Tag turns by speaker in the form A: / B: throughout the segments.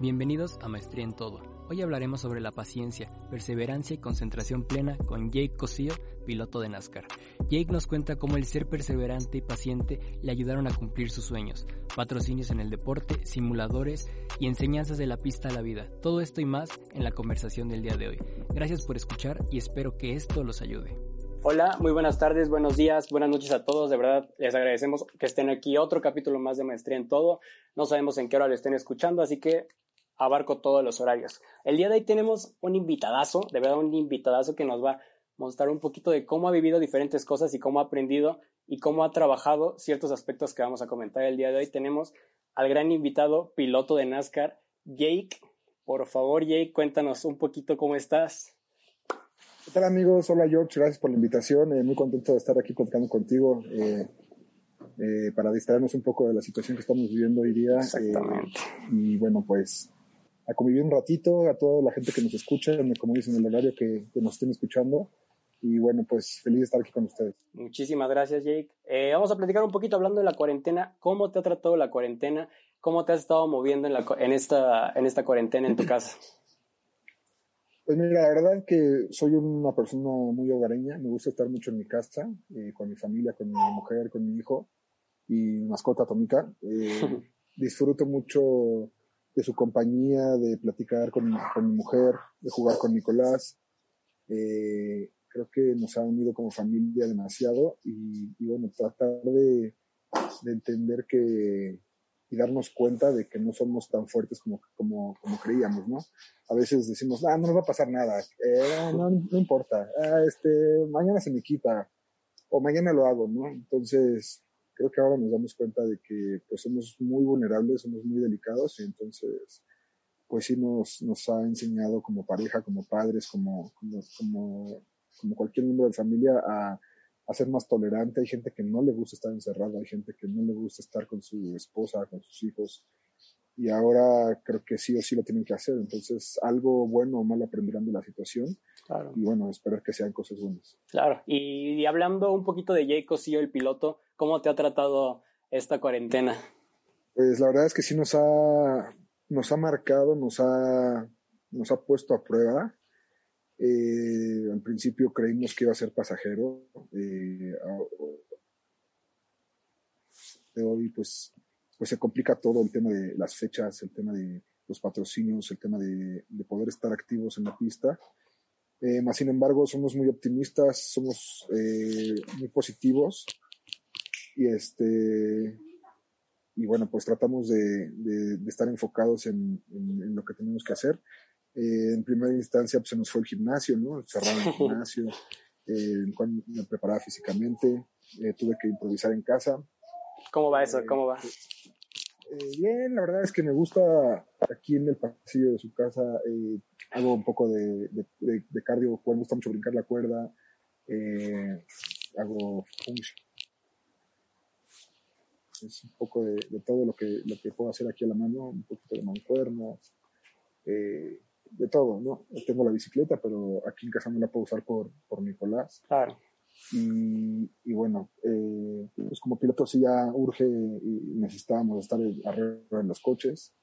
A: Bienvenidos a Maestría en Todo. Hoy hablaremos sobre la paciencia, perseverancia y concentración plena con Jake Cosío, piloto de NASCAR. Jake nos cuenta cómo el ser perseverante y paciente le ayudaron a cumplir sus sueños, patrocinios en el deporte, simuladores y enseñanzas de la pista a la vida. Todo esto y más en la conversación del día de hoy. Gracias por escuchar y espero que esto los ayude.
B: Hola, muy buenas tardes, buenos días, buenas noches a todos. De verdad, les agradecemos que estén aquí. Otro capítulo más de Maestría en Todo. No sabemos en qué hora lo estén escuchando, así que abarco todos los horarios. El día de hoy tenemos un invitadazo, de verdad un invitadazo que nos va a mostrar un poquito de cómo ha vivido diferentes cosas y cómo ha aprendido y cómo ha trabajado ciertos aspectos que vamos a comentar el día de hoy. Tenemos al gran invitado, piloto de NASCAR, Jake. Por favor, Jake, cuéntanos un poquito cómo estás.
C: ¿Qué tal amigos? Hola George, gracias por la invitación. Eh, muy contento de estar aquí contando contigo eh, eh, para distraernos un poco de la situación que estamos viviendo hoy día.
B: Exactamente.
C: y bueno, pues a convivir un ratito, a toda la gente que nos escucha, como dicen, en el horario que, que, nos estén escuchando. Y bueno, pues feliz de estar aquí con ustedes.
B: Muchísimas gracias, Jake. Eh, vamos a platicar un poquito hablando de la cuarentena. ¿Cómo te ha tratado la cuarentena? ¿Cómo te has estado moviendo en, la, en, esta, en esta cuarentena en tu casa?
C: Pues mira, la verdad es que soy una persona muy hogareña. Me gusta estar mucho en mi casa, eh, con mi familia, con mi mujer, con mi hijo y mi mascota Tomica. Eh, disfruto mucho de su compañía, de platicar con, con mi mujer, de jugar con Nicolás. Eh, creo que nos ha unido como familia demasiado y, bueno, tratar de, de, entender que y darnos cuenta de que no somos tan fuertes como, como, creíamos, ¿no? A veces decimos, ah, no nos va a pasar nada, eh, no, no importa, ah, este, mañana se me quita o mañana lo hago, ¿no? Entonces, creo que ahora nos damos cuenta de que pues somos muy vulnerables, somos muy delicados y entonces pues sí nos, nos ha enseñado como pareja, como padres, como, como, como, como cualquier miembro de familia a, a, ser más tolerante. Hay gente que no le gusta estar encerrada, hay gente que no le gusta estar con su esposa, con sus hijos. Y ahora creo que sí o sí lo tienen que hacer. Entonces, algo bueno o malo aprenderán de la situación.
B: Claro.
C: Y bueno, esperar que sean cosas buenas.
B: Claro. Y, y hablando un poquito de Jake Cosío, el piloto, ¿Cómo te ha tratado esta cuarentena?
C: Pues la verdad es que sí nos ha, nos ha marcado, nos ha, nos ha puesto a prueba. Eh, al principio creímos que iba a ser pasajero. Eh, de hoy, pues, pues se complica todo el tema de las fechas, el tema de los patrocinios, el tema de, de poder estar activos en la pista. Eh, más sin embargo, somos muy optimistas, somos eh, muy positivos y este y bueno pues tratamos de, de, de estar enfocados en, en, en, lo que tenemos que hacer. Eh, en primera instancia pues se nos fue el gimnasio no cerraron el gimnasio eh, cuando me preparaba físicamente eh, tuve que improvisar en casa.
B: Cómo va eso cómo va
C: eh, bien la verdad es que me gusta aquí en el pasillo de su casa eh, hago un poco de, de, cardio me gusta mucho brincar la cuerda eh, hago es un poco de, de, todo lo que, lo que puedo hacer aquí a la mano, un poquito de mancuernas, eh, de todo, ¿no? Tengo la bicicleta, pero aquí en casa no la puedo usar por, por Nicolás.
B: Claro.
C: Y, y bueno, eh, pues como piloto sí ya urge y necesitábamos estar arriba en los coches.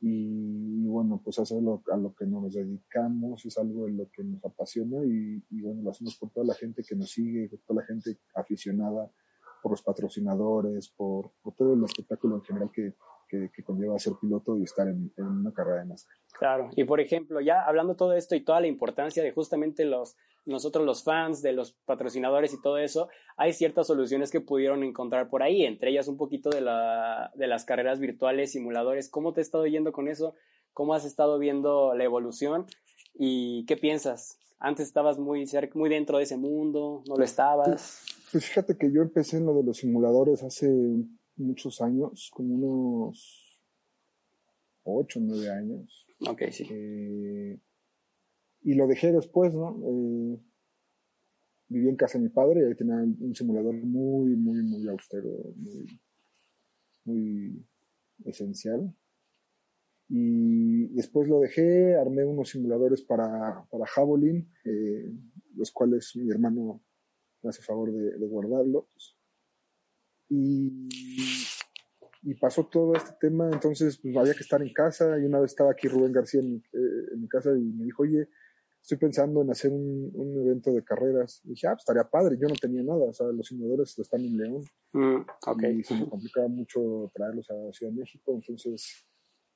C: Y, y bueno, pues hacer lo, a lo que nos dedicamos es algo en lo que nos apasiona y, y bueno, lo hacemos por toda la gente que nos sigue, por toda la gente aficionada por los patrocinadores, por, todo el espectáculo en general que, conlleva ser piloto y estar en, una carrera de NASCAR.
B: Claro, y por ejemplo, ya hablando todo esto y toda la importancia de justamente los, nosotros los fans, de los patrocinadores y todo eso, hay ciertas soluciones que pudieron encontrar por ahí, entre ellas un poquito de las carreras virtuales, simuladores. ¿Cómo te ha estado yendo con eso? ¿Cómo has estado viendo la evolución? ¿Y qué piensas? Antes estabas muy, cerca, muy dentro de ese mundo, no lo estabas.
C: Pues fíjate que yo empecé en lo de los simuladores hace muchos años, como unos ocho, nueve años.
B: Ok, sí.
C: Eh, y lo dejé después, ¿no? Eh, viví en casa de mi padre y ahí tenía un simulador muy, muy, muy austero, muy, muy esencial. Y después lo dejé, armé unos simuladores para, para Javelin, eh, los cuales mi hermano me hace favor de, de guardarlos. Y, y, pasó todo este tema, entonces pues había que estar en casa y una vez estaba aquí Rubén García en, eh, en mi casa y me dijo, oye, estoy pensando en hacer un, un evento de carreras. Y dije, ah, pues estaría padre, yo no tenía nada, o sea, los simuladores están en León.
B: Mm, okay.
C: Y se me complicaba mucho traerlos a Ciudad de México, entonces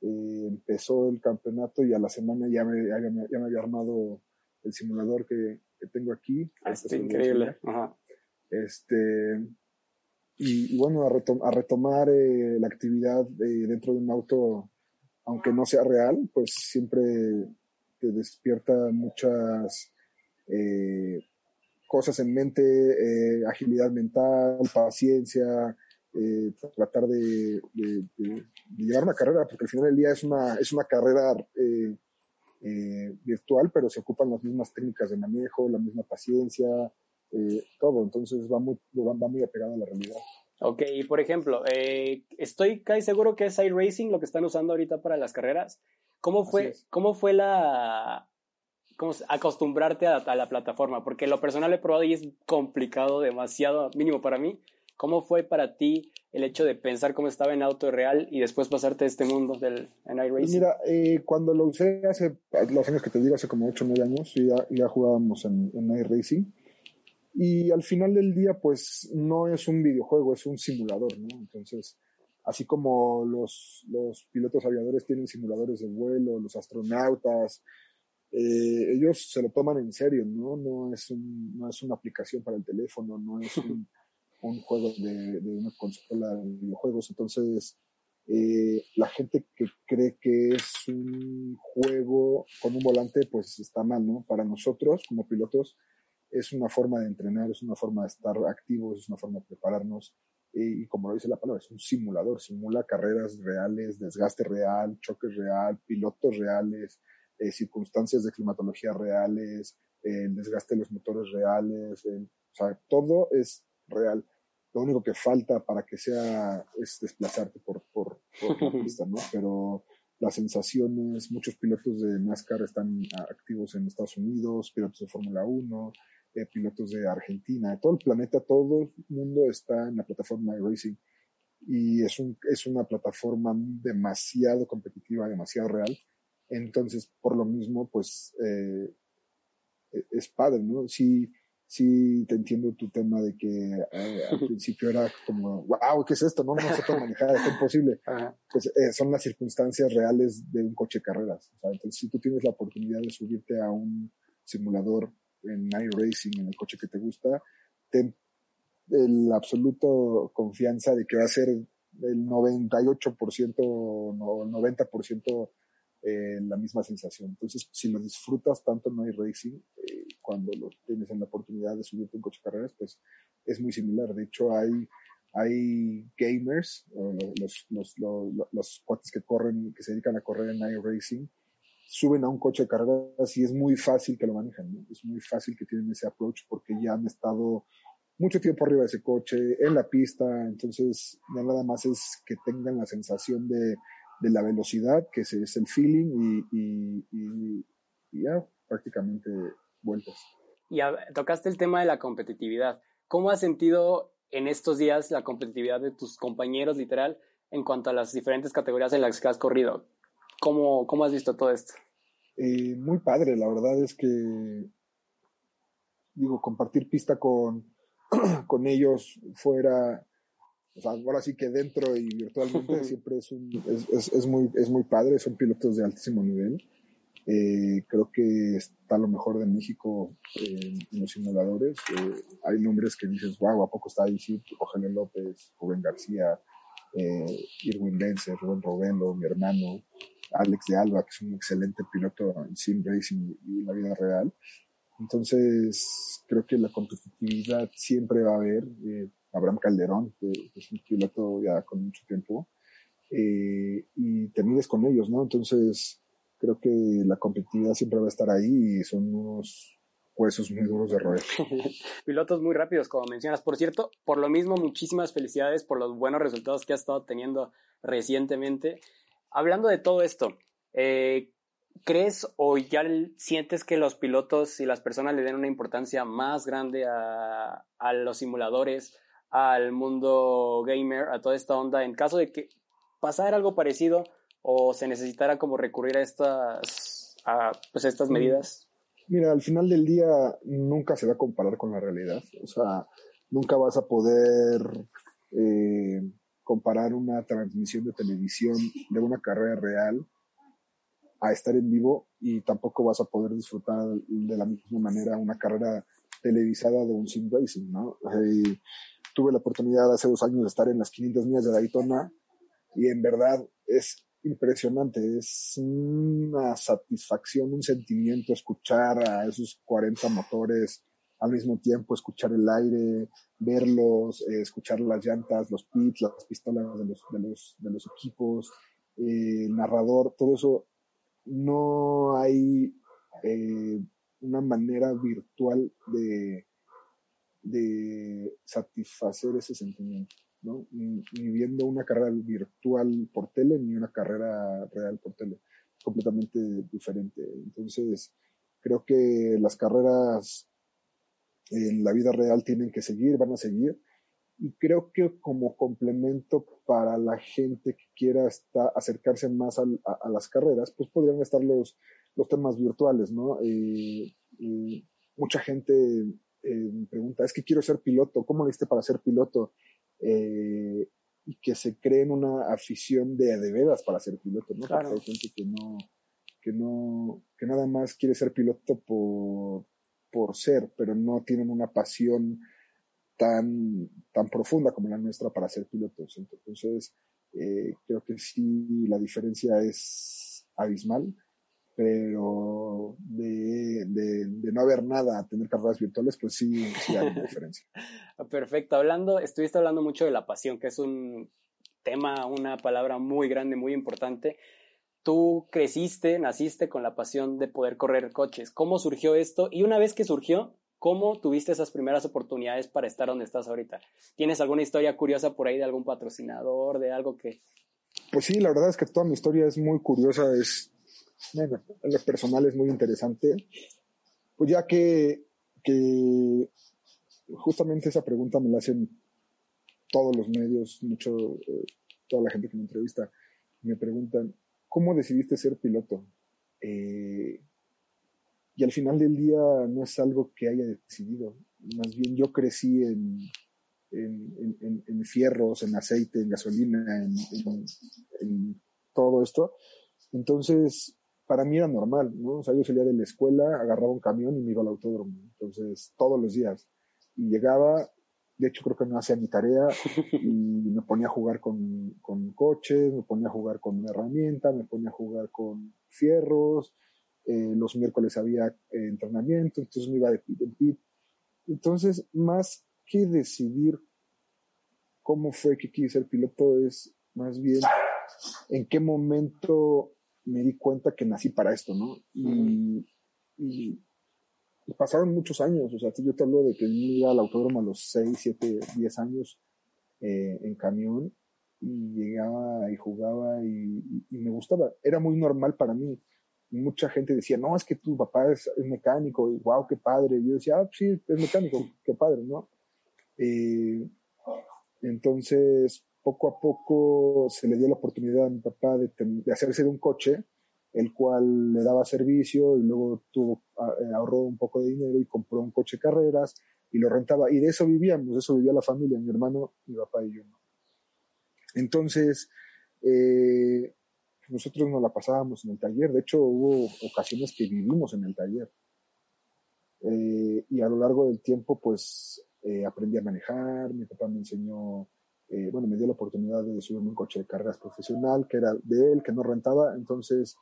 C: eh, empezó el campeonato y a la semana ya me, ya me, ya me había armado el simulador que, que tengo aquí.
B: Ah, está increíble. Ajá.
C: Este, y, y, bueno, a, retom a retomar eh, la actividad de, dentro de un auto, aunque no sea real, pues siempre te despierta muchas eh, cosas en mente, eh, agilidad mental, paciencia, eh, tratar de, de, de, llevar una carrera, porque al final del día es una, es una carrera eh, eh, virtual, pero se ocupan las mismas técnicas de manejo, la misma paciencia, todo, entonces va muy, va muy apegado a la realidad.
B: Ok, y por ejemplo, estoy casi seguro que es iRacing lo que están usando ahorita para las carreras. ¿Cómo fue, ¿cómo fue la, acostumbrarte a, a, la plataforma? Porque lo personal he probado y es complicado demasiado, mínimo para mí. ¿Cómo fue para ti el hecho de pensar cómo estaba en auto real y después pasarte a este mundo del en iRacing?
C: Mira, eh, cuando lo usé hace los años que te digo, hace como 8 o 9 años, ya, ya jugábamos en, en iRacing. Y al final del día, pues no es un videojuego, es un simulador, ¿no? Entonces, así como los, los pilotos aviadores tienen simuladores de vuelo, los astronautas, eh, ellos se lo toman en serio, ¿no? No es, un, no es una aplicación para el teléfono, no es un, un juego de, de, una consola de videojuegos. Entonces, eh, la gente que cree que es un juego con un volante, pues está mal, ¿no? Para nosotros, como pilotos, es una forma de entrenar, es una forma de estar activos, es una forma de prepararnos. y como lo dice la palabra, es un simulador, simula carreras reales, desgaste real, choques real, pilotos reales, eh, circunstancias de climatología reales, desgaste de los motores reales, o sea, todo es real. Lo único que falta para que sea es desplazarte por, por, por la pista, ¿no? Pero las sensaciones, muchos pilotos de NASCAR están activos en Estados Unidos, pilotos de Fórmula 1, eh, pilotos de Argentina, todo el planeta, todo el mundo está en la plataforma de Racing y es, un, es una plataforma demasiado competitiva, demasiado real. Entonces, por lo mismo, pues eh, e, es padre, ¿no? Si, sí te entiendo tu tema de que eh, al principio era como, wow, ¿qué es esto? No, no se puede manejar, es imposible. Pues eh, son las circunstancias reales de un coche de carreras. O sea, entonces, si tú tienes la oportunidad de subirte a un simulador en iRacing, en el coche que te gusta, ten el absoluto confianza de que va a ser el 98% o el 90% eh, la misma sensación. Entonces, si lo disfrutas tanto en iRacing, eh, cuando lo tienes en la oportunidad de subirte un coche de carreras, pues es muy similar. De hecho, hay, hay gamers, los, los, los, los cuates que corren, que se dedican a correr en iRacing, suben a un coche de carreras y es muy fácil que lo manejan, ¿no? Es muy fácil que tienen ese approach porque ya han estado mucho tiempo arriba de ese coche, en la pista, entonces ya nada más es que tengan la sensación de, de la velocidad, que es el feeling y, y, y, y ya prácticamente vueltas.
B: Y a, tocaste el tema de la competitividad. ¿Cómo has sentido en estos días la competitividad de tus compañeros, literal, en cuanto a las diferentes categorías en las que has corrido? ¿Cómo, cómo has visto todo esto?
C: Eh, muy padre, la verdad es que, digo, compartir pista con, con ellos fuera, o sea, ahora sí que dentro y virtualmente siempre es, un, es, es, es, muy, es muy padre, son pilotos de altísimo nivel. Eh, creo que está lo mejor de México eh, en los simuladores. Eh, hay nombres que dices, wow, ¿a poco está ahí? Sí, López, Rubén García, eh, Irwin Lenzer, Rubén Robelo, mi hermano, Alex de Alba, que es un excelente piloto en sim racing y en la vida real. Entonces, creo que la competitividad siempre va a haber. Eh, Abraham Calderón, que es un piloto ya con mucho tiempo, eh, y te mides con ellos, ¿no? Entonces, creo que la competitividad siempre va a estar ahí y son unos huesos muy duros de roer.
B: Pilotos muy rápidos, como mencionas. Por cierto, por lo mismo, muchísimas felicidades por los buenos resultados que has estado teniendo recientemente. Hablando de todo esto, eh, ¿crees o ya sientes que los pilotos y las personas le den una importancia más grande a, a los simuladores, al mundo gamer, a toda esta onda, en caso de que pasara algo parecido o se necesitara como recurrir a estas, a, pues estas mm. medidas?
C: Mira, al final del día nunca se va a comparar con la realidad. O sea, nunca vas a poder eh, comparar una transmisión de televisión de una carrera real a estar en vivo y tampoco vas a poder disfrutar de la misma manera una carrera televisada de un sim racing, ¿no? tuve la oportunidad hace dos años de estar en las 500 millas de Daytona y en verdad es impresionante, es una satisfacción, un sentimiento escuchar a esos 40 motores al mismo tiempo, escuchar el aire, verlos, eh, escuchar las llantas, los pits, las pistolas de los, equipos, eh, el narrador, todo eso. No hay eh, una manera virtual de satisfacer ese sentimiento. ¿No? Ni, viendo una carrera virtual por tele, ni una carrera real por tele. Completamente diferente. Entonces, creo que las carreras en la vida real tienen que seguir, van a seguir. Y creo que como complemento para la gente que quiera acercarse más a, las carreras, pues podrían estar los, los temas virtuales, ¿no? Eh, mucha gente eh, pregunta, es que quiero ser piloto, ¿cómo lo hiciste para ser piloto? Eh, y que se creen una afición de de veras para ser piloto, ¿no? Claro. hay gente que no, que no, que nada más quiere ser piloto por, por ser, pero no tienen una pasión tan, tan profunda como la nuestra para ser pilotos. Entonces, eh, creo que sí, la diferencia es abismal pero de, de, no haber nada a tener carreras virtuales, pues sí, sí hay una diferencia.
B: Perfecto. Hablando, estuviste hablando mucho de la pasión, que es un tema, una palabra muy grande, muy importante. Tú creciste, naciste con la pasión de poder correr coches. ¿Cómo surgió esto? Y una vez que surgió, ¿cómo tuviste esas primeras oportunidades para estar donde estás ahorita? ¿Tienes alguna historia curiosa por ahí de algún patrocinador, de algo que...
C: Pues sí, la verdad es que toda mi historia es muy curiosa. Es, bueno, en lo personal es muy interesante, pues ya que, que justamente esa pregunta me la hacen todos los medios, mucho, eh, toda la gente que me entrevista, me preguntan, ¿cómo decidiste ser piloto? Eh, y al final del día no es algo que haya decidido, más bien yo crecí en, en, en, fierros, en aceite, en gasolina, en, todo esto. Entonces, para mí era normal, ¿no? O sea, yo salía de la escuela, agarraba un camión y me iba al autódromo. Entonces, todos los días. Y llegaba, de hecho creo que no hacía mi tarea y me ponía a jugar con, con coches, me ponía a jugar con una herramienta, me ponía a jugar con fierros. Eh, los miércoles había eh, entrenamiento, entonces me iba de pit en pit. Entonces, más que decidir cómo fue que quise ser piloto, es más bien en qué momento me di cuenta que nací para esto, ¿no? Y, y, pasaron muchos años, o sea, yo te hablo de que iba al autódromo a los 6, 7, 10 años eh, en camión y llegaba y jugaba y, me gustaba. Era muy normal para mí. Mucha gente decía, no, es que tu papá es, mecánico y wow, qué padre. Y yo decía, ah, sí, es mecánico, qué padre, ¿no? Eh, entonces, poco a poco se le dio la oportunidad a mi papá de, hacerse de un coche, el cual le daba servicio y luego tuvo, eh, ahorró un poco de dinero y compró un coche carreras y lo rentaba. Y de eso vivíamos, de eso vivía la familia, mi hermano, mi papá y yo. Entonces, eh, nosotros nos la pasábamos en el taller. De hecho, hubo ocasiones que vivimos en el taller. Eh, y a lo largo del tiempo, pues, aprendí a manejar, mi papá me enseñó eh, bueno, me dio la oportunidad de subirme un coche de carreras profesional que era de él, que no rentaba, entonces,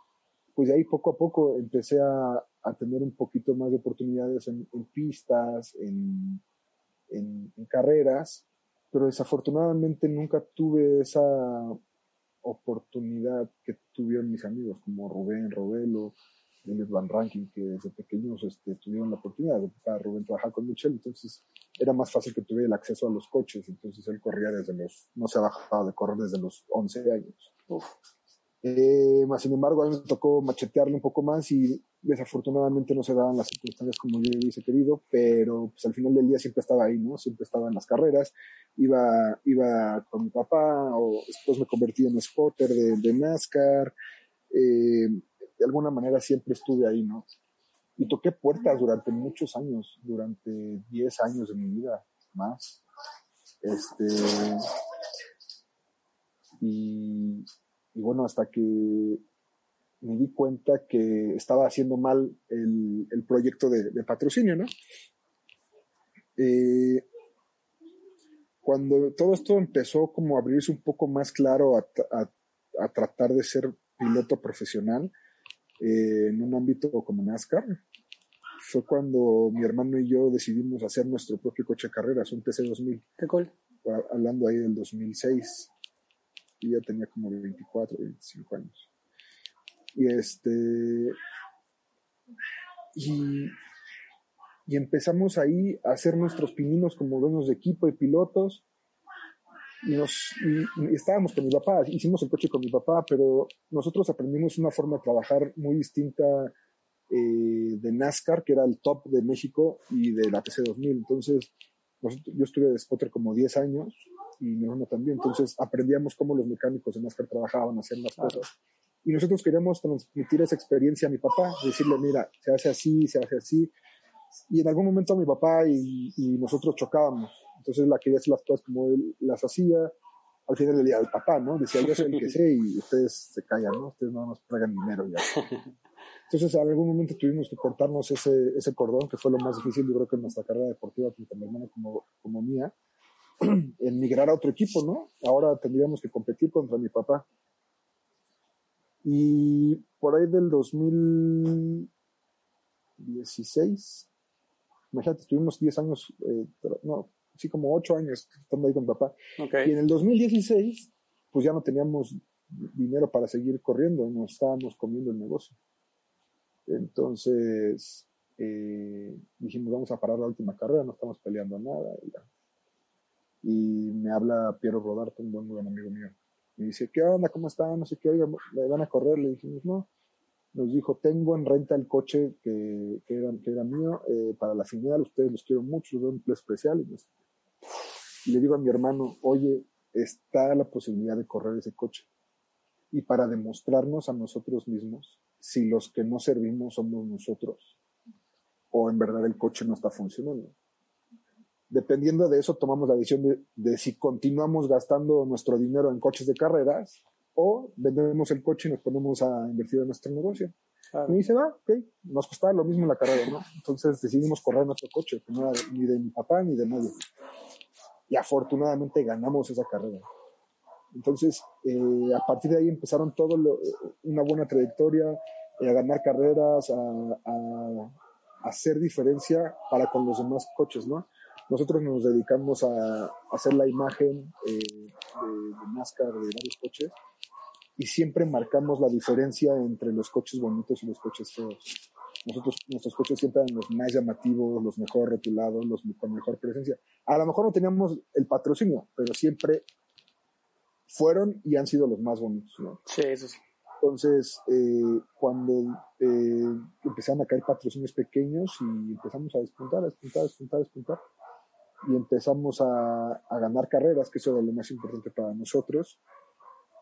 C: pues de ahí poco a poco empecé a, a tener un poquito más de oportunidades en, pistas, en, en, carreras, pero desafortunadamente nunca tuve esa, oportunidad que tuvieron mis amigos, como Rubén, Robelo, Elliot Van Ranking, que desde pequeños este, tuvieron la oportunidad de empezar a Rubén trabajar con Michelle, entonces era más fácil que tuviera el acceso a los coches, entonces él corría desde los, no se ha bajado de correr desde los 11 años. Eh, más sin embargo, a mí me tocó machetearle un poco más y desafortunadamente no se daban las circunstancias como yo hubiese querido, pero pues al final del día siempre estaba ahí, ¿no? Siempre estaba en las carreras, iba, iba con mi papá, o después me convertí en spotter de, de NASCAR, eh, de alguna manera siempre estuve ahí, ¿no? Y toqué puertas durante muchos años, durante 10 años de mi vida, más. Este, y, bueno, hasta que me di cuenta que estaba haciendo mal el, proyecto de, patrocinio, ¿no? Eh, cuando todo esto empezó como a abrirse un poco más claro a tratar de ser piloto profesional eh, en un ámbito como NASCAR, fue cuando mi hermano y yo decidimos hacer nuestro propio coche de carreras, un TC2000.
B: Qué cool.
C: Hablando ahí del 2006 y ya tenía como 24, 25 años. Y este. Y, y empezamos ahí a hacer nuestros pininos como dueños de equipo y pilotos. Y, nos, estábamos con mi papá, hicimos el coche con mi papá, pero nosotros aprendimos una forma de trabajar muy distinta eh, de NASCAR, que era el top de México, y de la TC2000. Entonces, nosotros, yo estuve de spotter como 10 años y mi hermano también. Entonces aprendíamos cómo los mecánicos de NASCAR trabajaban, hacían las cosas. Y nosotros queríamos transmitir esa experiencia a mi papá, decirle, mira, se hace así, se hace así. Y en algún momento mi papá y, y nosotros chocábamos. Entonces la quería hacer las cosas como él las hacía. Al final del día, el papá, ¿no? Decía, yo soy el que sé y ustedes se callan, ¿no? Ustedes no nos pagan dinero ya. Entonces, en algún momento tuvimos que cortarnos ese, ese cordón, que fue lo más difícil, yo creo que en nuestra carrera deportiva, tanto mi hermano como, como mía, en migrar a otro equipo, ¿no? Ahora tendríamos que competir contra mi papá. Y por ahí del 2016, imagínate, estuvimos 10 años, eh, no, sí, como 8 años estando ahí con papá.
B: Okay.
C: Y en el 2016, pues ya no teníamos dinero para seguir corriendo, nos estábamos comiendo el negocio. Entonces, eh, dijimos, vamos a parar la última carrera, no estamos peleando nada. Y, me habla Piero Rodarte, un buen, buen amigo mío. Me dice, ¿qué onda? ¿Cómo están? No sé qué, oiga, ¿le van a correr? Le dijimos, no. Nos dijo, tengo en renta el coche que, que, era, que era mío eh, para la final, ustedes los quiero mucho, los doy un especial. Y, y le digo a mi hermano, oye, está la posibilidad de correr ese coche. Y para demostrarnos a nosotros mismos si los que no servimos somos nosotros o en verdad el coche no está funcionando. Dependiendo de eso, tomamos la decisión de, de, si continuamos gastando nuestro dinero en coches de carreras o vendemos el coche y nos ponemos a invertir en nuestro negocio. Ah. Y dice, va, ok, nos costaba lo mismo la carrera, ¿no? Entonces decidimos correr nuestro coche, que no era ni de mi papá ni de nadie. Y afortunadamente ganamos esa carrera. Entonces, eh, a partir de ahí empezaron todo lo, una buena trayectoria, eh, a ganar carreras, a, hacer diferencia para con los demás coches, ¿no? Nosotros nos dedicamos a, hacer la imagen eh, de, de, NASCAR de varios coches y siempre marcamos la diferencia entre los coches bonitos y los coches feos. Nosotros, nuestros coches siempre eran los más llamativos, los mejor rotulados, los con mejor presencia. A lo mejor no teníamos el patrocinio, pero siempre fueron y han sido los más bonitos, ¿no?
B: Sí, eso sí.
C: Entonces, eh, cuando eh, empezaron a caer patrocinios pequeños y empezamos a despuntar, a despuntar, a despuntar, a despuntar, y empezamos a, a, ganar carreras, que eso era lo más importante para nosotros,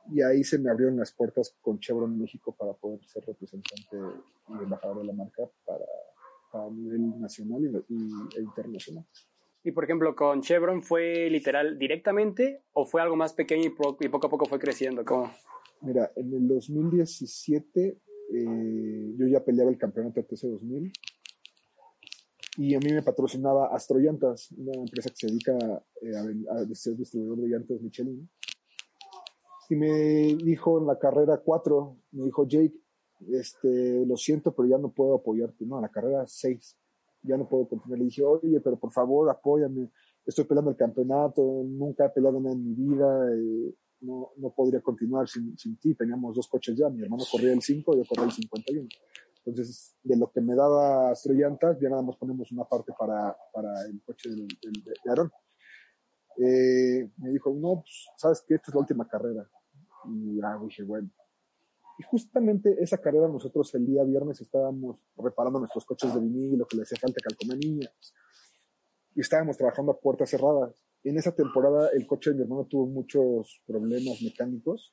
C: y ahí se me abrieron las puertas con Chevron México para poder ser representante y embajador de la marca para, para nivel nacional y, y, e internacional.
B: Y por ejemplo, con Chevron fue literal directamente o fue algo más pequeño y, po y poco a poco fue creciendo? ¿Cómo?
C: Mira, en el 2017 eh, yo ya peleaba el campeonato TC2000 y a mí me patrocinaba Astroyantas, una empresa que se dedica eh, a, a, ser distribuidor de llantas Michelin. Y me dijo en la carrera 4, me dijo Jake, este, lo siento, pero ya no puedo apoyarte. No, en la carrera 6 ya no puedo continuar. Le dije, oye, pero por favor, apóyame. Estoy peleando el campeonato, nunca he peleado nada en mi vida. Eh, no, no podría continuar sin, sin ti. Teníamos dos coches ya, mi hermano corría el 5, yo corría el 51. Entonces, de lo que me daba Astrollantas, ya nada más ponemos una parte para, para el coche del, de Aarón. Eh, me dijo, no, pues, sabes que esta es la última carrera. Y ah, dije, bueno. Y justamente esa carrera nosotros el día viernes estábamos reparando nuestros coches de vinilo, que le hacía falta calcomanía. Y estábamos trabajando a puertas cerradas. En esa temporada el coche de mi hermano tuvo muchos problemas mecánicos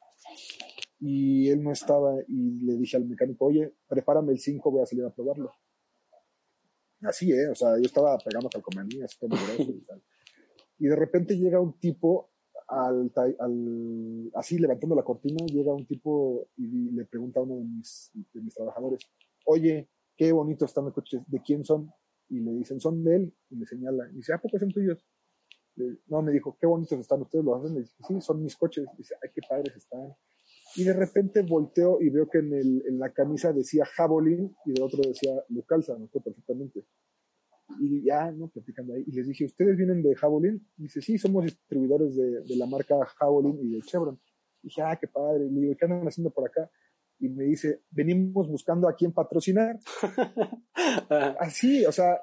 C: y él no estaba y le dije al mecánico, oye, prepárame el 5, voy a salir a probarlo. Así, ¿eh? O sea, yo estaba pegando calcomanías, y tal. Y de repente llega un tipo, al, así levantando la cortina, llega un tipo y le pregunta a uno de mis, de mis trabajadores, oye, qué bonito están los coches, ¿de quién son? Y le dicen, son de él, y me señala, y dice, ¿a poco son tuyos? no, me dijo, qué bonitos están ustedes, ¿los hacen? Le dije, sí, son mis coches. Dice, ay, qué padres están y de repente volteo y veo que en, el, en la camisa decía Javelin y de otro decía Lucalza, no perfectamente. Y ya, ¿no? Platicando ahí. Y les dije, ¿ustedes vienen de Javelin? Dice, sí, somos distribuidores de, de la marca Javelin y de Chevron. Y dije, ah, qué padre. Y le digo, ¿qué andan haciendo por acá? Y me dice, venimos buscando a quién patrocinar. Así, o sea,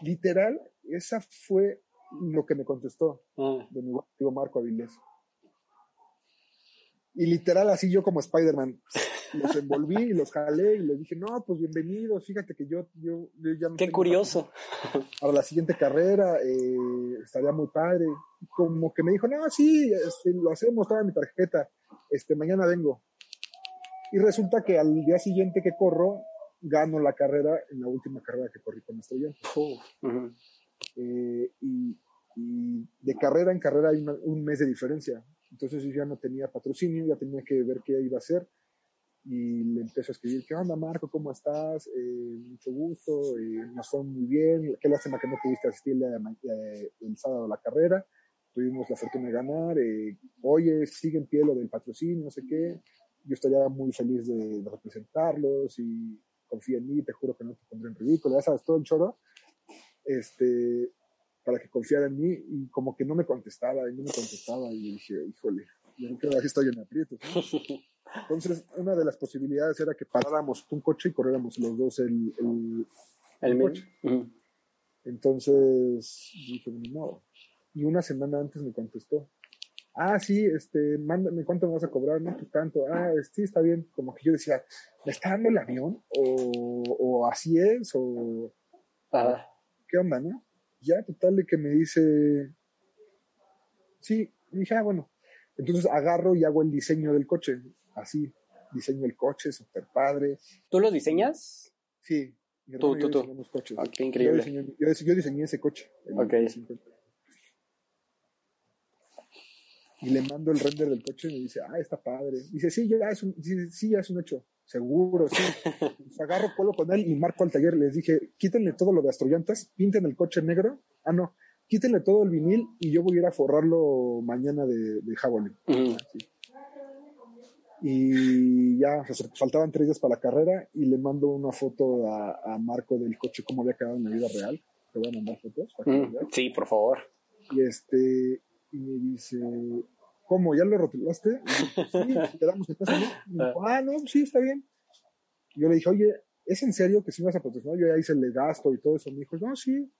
C: literal, esa fue lo que me contestó ah. de mi amigo Marco Avilés. Y literal, así yo como Spider-Man, los envolví y los jalé y les dije, no, pues bienvenidos, fíjate que yo, yo, ya
B: Qué curioso.
C: Para la siguiente carrera, eh, estaría muy padre. Como que me dijo, no, sí, este, lo hacemos, toda mi tarjeta, este, mañana vengo. Y resulta que al día siguiente que corro, gano la carrera en la última carrera que corrí con Estrella. eh, y, y, de carrera en carrera hay un mes de diferencia. Entonces yo ya no tenía patrocinio, ya tenía que ver qué iba a hacer. Y le empezó a escribir, ¿qué onda Marco? ¿Cómo estás? Eh, mucho gusto, eh, nos fue muy bien. Qué lástima que no pudiste asistir eh, el sábado a la carrera. Tuvimos la fortuna de ganar. Eh, oye, sigue en pie lo del patrocinio, no sé qué. Yo estaría muy feliz de, representarlos y confía en mí, te juro que no te pondré en ridículo. Ya sabes, todo el choro. Este, para que confiara en mí y como que no me contestaba y no me contestaba y dije, híjole, yo creo que estoy en aprietos. Entonces, una de las posibilidades era que paráramos un coche y corriéramos los dos el, el, coche. Entonces, dije, no. Y una semana antes me contestó, ah, sí, este, mándame cuánto me vas a cobrar, no, pues tanto, ah, sí, está bien. Como que yo decía, ¿me está dando el avión? ¿O, o así es? ¿O ah. qué onda, no? ya, total, de que me dice, sí, y dije, ah, bueno. Entonces agarro y hago el diseño del coche, así, diseño el coche, súper padre.
B: ¿Tú lo diseñas?
C: Sí.
B: Tú, tú, tú.
C: Coches.
B: Ah, qué increíble.
C: Yo diseñé, diseñé, ese coche.
B: Ok.
C: Y le mando el render del coche y me dice, ah, está padre. Dice, sí, ya es un, sí, sí, ya es un hecho. Seguro, sí. Pues agarro pueblo con él y marco al taller. Les dije, quítenle todo lo de astrollantas, pinten el coche negro. Ah, no, quítenle todo el vinil y yo voy a ir a forrarlo mañana de, de Y ya, faltaban tres días para la carrera y le mando una foto a, Marco del coche, cómo había quedado en la vida real. Te voy a mandar fotos.
B: sí, por favor.
C: Y este, y me dice, ¿cómo? ¿Ya lo rotulaste? sí, te damos el ¿no? ah, no, sí, está bien. yo le dije, oye, ¿es en serio que si vas a patrocinar? Yo ya hice el gasto y todo eso. Me dijo, no, sí.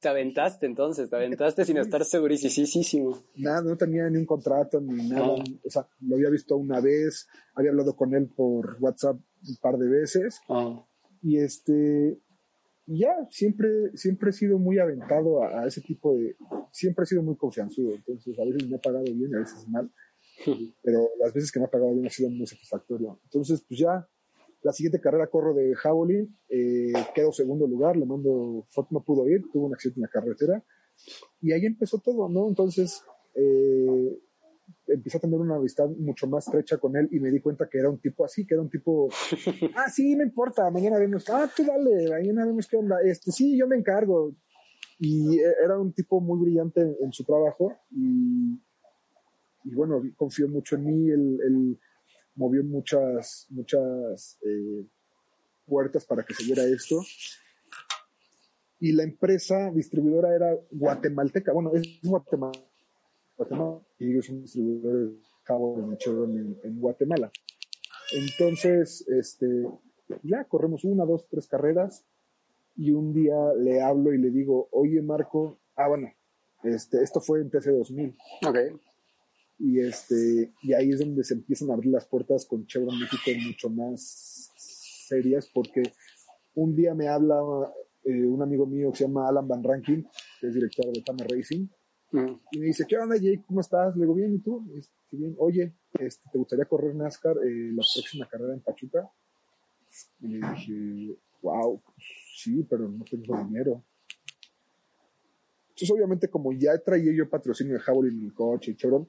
B: Te aventaste entonces, te aventaste sin estar segurísimo.
C: Nada, no tenía ni un contrato ni nada. Ah. O sea, lo había visto una vez, había hablado con él por WhatsApp un par de veces. Ah. Y este, y ya, siempre, siempre he sido muy aventado a, ese tipo de, siempre he sido muy confianzudo, entonces a veces me ha pagado bien, a veces mal, pero las veces que me ha pagado bien ha sido muy satisfactorio. Entonces, pues ya, la siguiente carrera corro de Javelin, eh, quedo segundo lugar, le mando no pudo ir, tuvo un accidente en la carretera, y ahí empezó todo, ¿no? Entonces, eh, empecé a tener una amistad mucho más estrecha con él y me di cuenta que era un tipo así, que era un tipo, ah, sí, no importa, mañana vemos, ah, tú dale, mañana vemos qué onda, este, sí, yo me encargo. Y e, era un tipo muy brillante en, su trabajo y, y, bueno, confió mucho en mí, él, movió muchas, muchas eh, puertas para que se viera esto. Y la empresa distribuidora era guatemalteca, bueno, es guatemalteca Guatemala y ellos son distribuidores en en, Guatemala. Entonces, este, ya corremos una, dos, tres carreras y un día le hablo y le digo, oye Marco, ah bueno, este, esto fue en TC2000.
B: Ok.
C: Y este, y ahí es donde se empiezan a abrir las puertas con Chevron México mucho más serias porque un día me habla eh, un amigo mío que se llama Alan Van Rankin, que es director de Tama Racing, mm. y me dice, ¿qué onda Jake? ¿Cómo estás? Le digo, bien, ¿y tú? bien, oye, este, ¿te gustaría correr NASCAR eh, la próxima carrera en Pachuca? Y le dije, wow, sí, pero no tengo dinero. Entonces, obviamente, como ya traía yo patrocinio de Javelin en el coche y Chevron,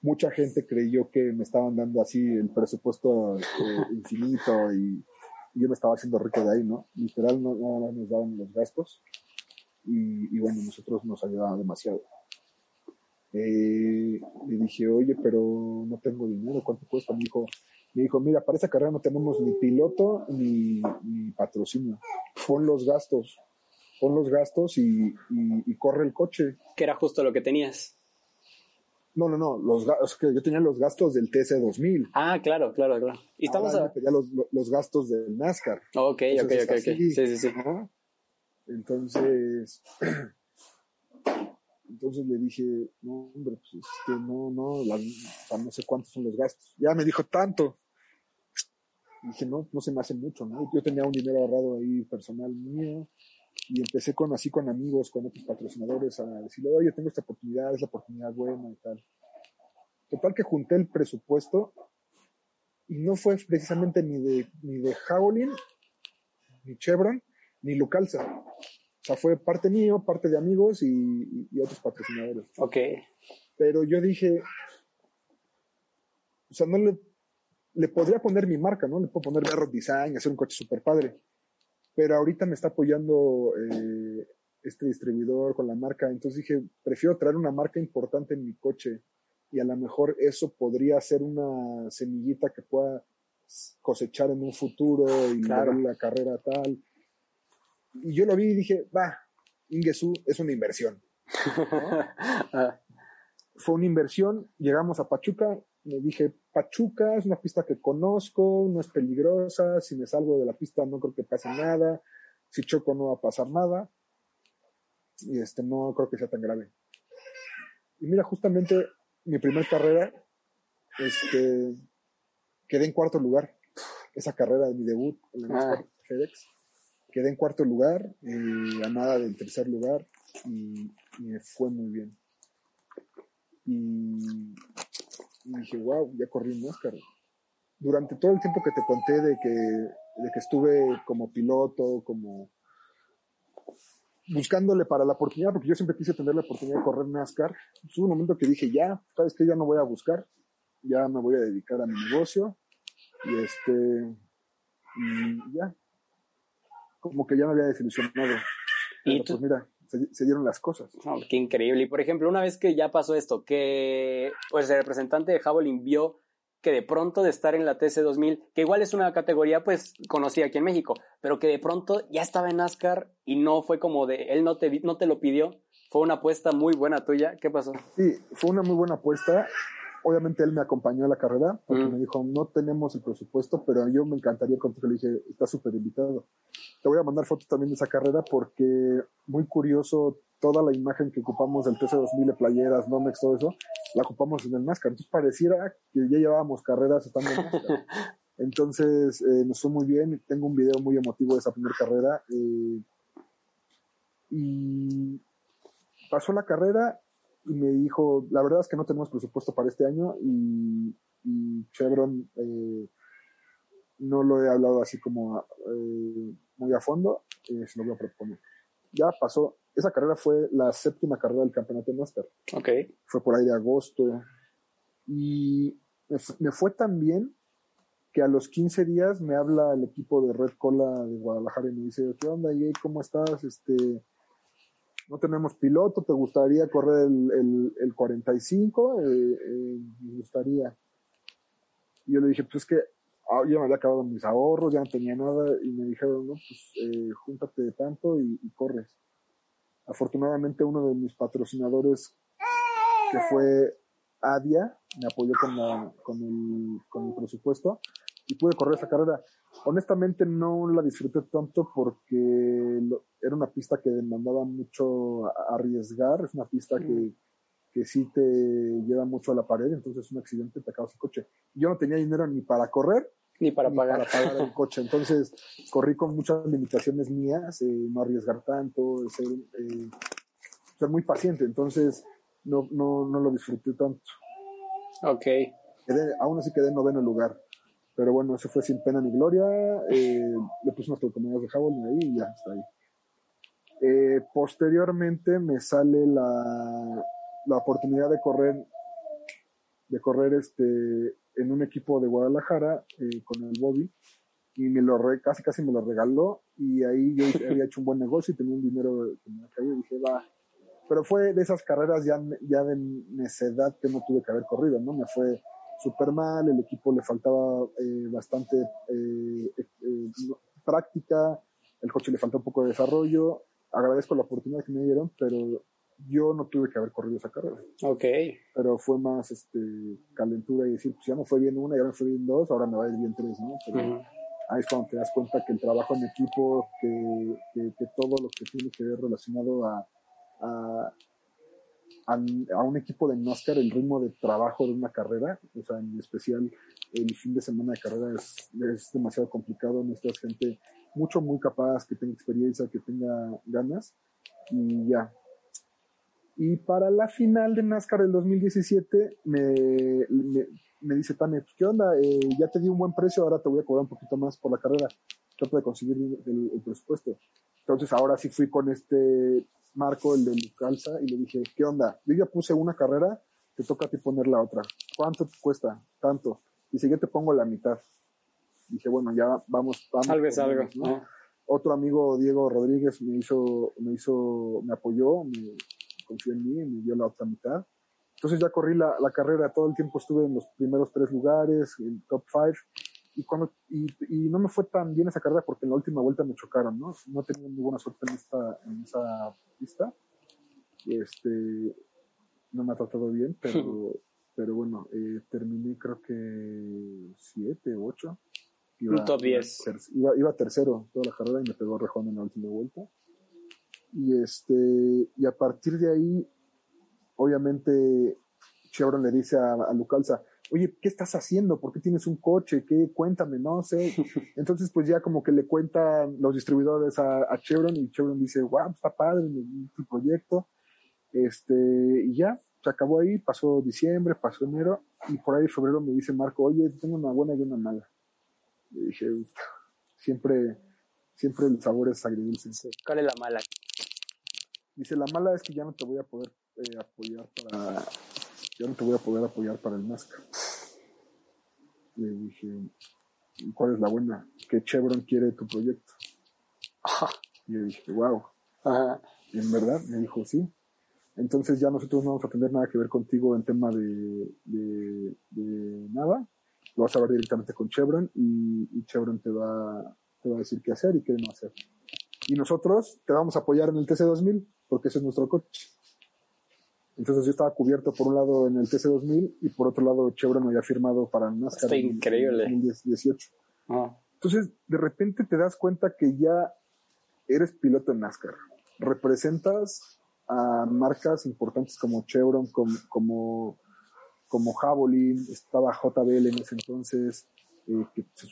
C: mucha gente creyó que me estaban dando así el presupuesto eh, infinito y, yo me estaba haciendo rico de ahí, ¿no? Literal, no, nada más nos daban los gastos y, y bueno, nosotros nos ayudaba demasiado. Eh, le dije, oye, pero no tengo dinero, ¿cuánto cuesta? Me dijo, me dijo, mira, para esa carrera no tenemos ni piloto ni, ni patrocinio. Pon los gastos, pon los gastos y, y, corre el coche.
B: Que era justo lo que tenías.
C: No, no, no, los, es que yo tenía los gastos del TC2000.
B: Ah, claro, claro, claro.
C: Y estamos a... los, los, gastos del NASCAR.
B: Ok, ok, ok, ok. Sí, sí, sí.
C: Entonces, entonces le dije, no, hombre, pues es que no, no, no sé cuántos son los gastos. Ya me dijo tanto. dije, no, no se me hace mucho, ¿no? Yo tenía un dinero ahorrado ahí personal mío y empecé con así con amigos, con otros patrocinadores a decirle, oye, tengo esta oportunidad, es la oportunidad buena y tal. Total que junté el presupuesto y no fue precisamente ni de, ni de Javelin, ni Chevron, ni Lucalza. O sea, fue parte mío, parte de amigos y, otros patrocinadores.
B: Ok.
C: Pero yo dije, o sea, no le, le podría poner mi marca, ¿no? Le puedo poner Berro Design, hacer un coche súper padre pero ahorita me está apoyando eh, este distribuidor con la marca, entonces dije, prefiero traer una marca importante en mi coche y a lo mejor eso podría ser una semillita que pueda cosechar en un futuro y dar la carrera tal. Y yo lo vi y dije, va, Ingesu es una inversión. Ah. Fue una inversión, llegamos a Pachuca, me dije, Pachuca es una pista que conozco, no es peligrosa, si me salgo de la pista no creo que pase nada, si choco no va a pasar nada, y este, no creo que sea tan grave. Y mira, justamente mi primer carrera, este, quedé en cuarto lugar, esa carrera de mi debut en la ah. FedEx, quedé en cuarto lugar, eh, a nada del tercer lugar, y, y me fue muy bien. Y y dije, wow, ya corrí un Oscar. Durante todo el tiempo que te conté de que, de que estuve como piloto, como buscándole para la oportunidad, porque yo siempre quise tener la oportunidad de correr NASCAR, pues hubo un momento que dije, ya, sabes que ya no voy a buscar, ya me voy a dedicar a mi negocio, y este, y ya, como que ya me había desilusionado. ¿Y pues mira, se, dieron las cosas.
B: qué increíble. Y por ejemplo, una vez que ya pasó esto, que pues el representante de Javelin vio que de pronto de estar en la TC2000, que igual es una categoría pues conocida aquí en México, pero que de pronto ya estaba en NASCAR y no fue como de, él no te, no te lo pidió, fue una apuesta muy buena tuya, ¿qué pasó?
C: Sí, fue una muy buena apuesta obviamente él me acompañó a la carrera porque me dijo, no tenemos el presupuesto, pero yo me encantaría contigo. Le dije, está súper invitado. Te voy a mandar fotos también de esa carrera porque muy curioso, toda la imagen que ocupamos del TC2000 de playeras, Nomex, todo eso, la ocupamos en el NASCAR. Entonces pareciera que ya llevábamos carreras estando en NASCAR. Entonces eh, nos fue muy bien. Tengo un video muy emotivo de esa primera carrera. Eh, y pasó la carrera y me dijo, la verdad es que no tenemos presupuesto para este año y, Chevron eh, no lo he hablado así como eh, muy a fondo, eh, se lo voy a proponer. Ya pasó, esa carrera fue la séptima carrera del campeonato de NASCAR.
B: Ok.
C: Fue por ahí de agosto y me, fue tan bien que a los 15 días me habla el equipo de Red Cola de Guadalajara y me dice, ¿qué onda, Jay? ¿Cómo estás? Este, no tenemos piloto, ¿te gustaría correr el, el, 45? Eh, eh, me gustaría. Y yo le dije, pues es que ah, ya me había acabado mis ahorros, ya no tenía nada, y me dijeron, no, pues eh, júntate de tanto y, corres. Afortunadamente uno de mis patrocinadores que fue Adia, me apoyó con, la, con, el, con el presupuesto y pude correr esa carrera. Honestamente no la disfruté tanto porque era una pista que demandaba mucho arriesgar, es una pista que, que sí te lleva mucho a la pared, entonces un accidente te acabas el coche. Yo no tenía dinero ni para correr
B: ni para pagar.
C: el coche. Entonces corrí con muchas limitaciones mías, eh, no arriesgar tanto, ser, eh, ser muy paciente. Entonces no, no, no lo disfruté tanto.
B: Ok.
C: aún así quedé en noveno lugar. Pero bueno, eso fue sin pena ni gloria. Eh, le puse unas oportunidades de ahí y ya está ahí. Eh, posteriormente me sale la, la oportunidad de correr de correr este en un equipo de Guadalajara eh, con el Bobby y me lo re, casi casi me lo regaló y ahí yo había hecho un buen negocio y tenía un dinero que me caído y dije va pero fue de esas carreras ya, ya de necedad que no tuve que haber corrido, ¿no? Me fue súper mal, el equipo le faltaba eh, bastante eh, eh, práctica, el coche le faltó un poco de desarrollo, agradezco la oportunidad que me dieron, pero yo no tuve que haber corrido esa carrera.
B: Ok.
C: Pero fue más este, calentura y decir, pues ya no fue bien una, ya no fue bien dos, ahora me va a ir bien tres, ¿no? Pero ahí es cuando te das cuenta que el trabajo en equipo, que, que, que todo lo que tiene que ver relacionado a a, a, un equipo de NASCAR el ritmo de trabajo de una carrera, o sea, en especial el fin de semana de carrera es, es demasiado complicado, necesitas gente mucho, muy capaz, que tenga experiencia, que tenga ganas, y ya. Y para la final de NASCAR del 2017, me, me, me dice Tane, ¿qué onda? Eh, ya te di un buen precio, ahora te voy a cobrar un poquito más por la carrera. Trata de conseguir el, el presupuesto. Entonces ahora sí fui con este Marco, el de Lucalza, y le dije, ¿qué onda? Yo ya puse una carrera, te toca a ti poner la otra. ¿Cuánto te cuesta? Tanto. Dice, yo te pongo la mitad. Dije, bueno, ya vamos. vamos
B: Tal vez algo.
C: Otro amigo, Diego Rodríguez, me hizo, me hizo, me apoyó, me confió en mí, me dio la otra mitad. Entonces ya corrí la, la carrera, todo el tiempo estuve en los primeros tres lugares, en top five, y, cuando, y, y, no me fue tan bien esa carrera porque en la última vuelta me chocaron, ¿no? No he tenido muy buena suerte en, esta, en esa pista. Este, no me ha tratado bien, pero, pero bueno, eh, terminé creo que 7, 8.
B: Un top 10.
C: iba, iba, tercero toda la carrera y me pegó rejón en la última vuelta. Y este, y a partir de ahí, obviamente, Chevron le dice a, a Lucalza, oye, ¿qué estás haciendo? ¿Por qué tienes un coche? ¿Qué? Cuéntame, no sé. Entonces, pues ya como que le cuentan los distribuidores a, Chevron y Chevron dice, wow, está padre tu proyecto. Este, y ya, se acabó ahí, pasó diciembre, pasó enero, y por ahí febrero me dice Marco, oye, tengo una buena y una mala. Y dije, siempre, siempre el sabor es agridulce.
B: ¿Cuál es la mala?
C: Dice, la mala es que ya no te voy a poder eh, apoyar para yo no te voy a poder apoyar para el NASCAR. Le dije, ¿cuál es la buena? Que Chevron quiere tu proyecto. Y yo dije, wow. Y en verdad me dijo, sí. Entonces ya nosotros no vamos a tener nada que ver contigo en tema de, de, nada. Lo vas a ver directamente con Chevron y, y, Chevron te va, te va a decir qué hacer y qué no hacer. Y nosotros te vamos a apoyar en el TC2000 porque ese es nuestro coche. Entonces yo estaba cubierto por un lado en el TC2000 y por otro lado Chevron me había firmado para NASCAR.
B: Está increíble.
C: En 2018. Ah. Entonces de repente te das cuenta que ya eres piloto en NASCAR. Representas a marcas importantes como Chevron, como, como, como Javelin, estaba JBL en ese entonces, eh, que se,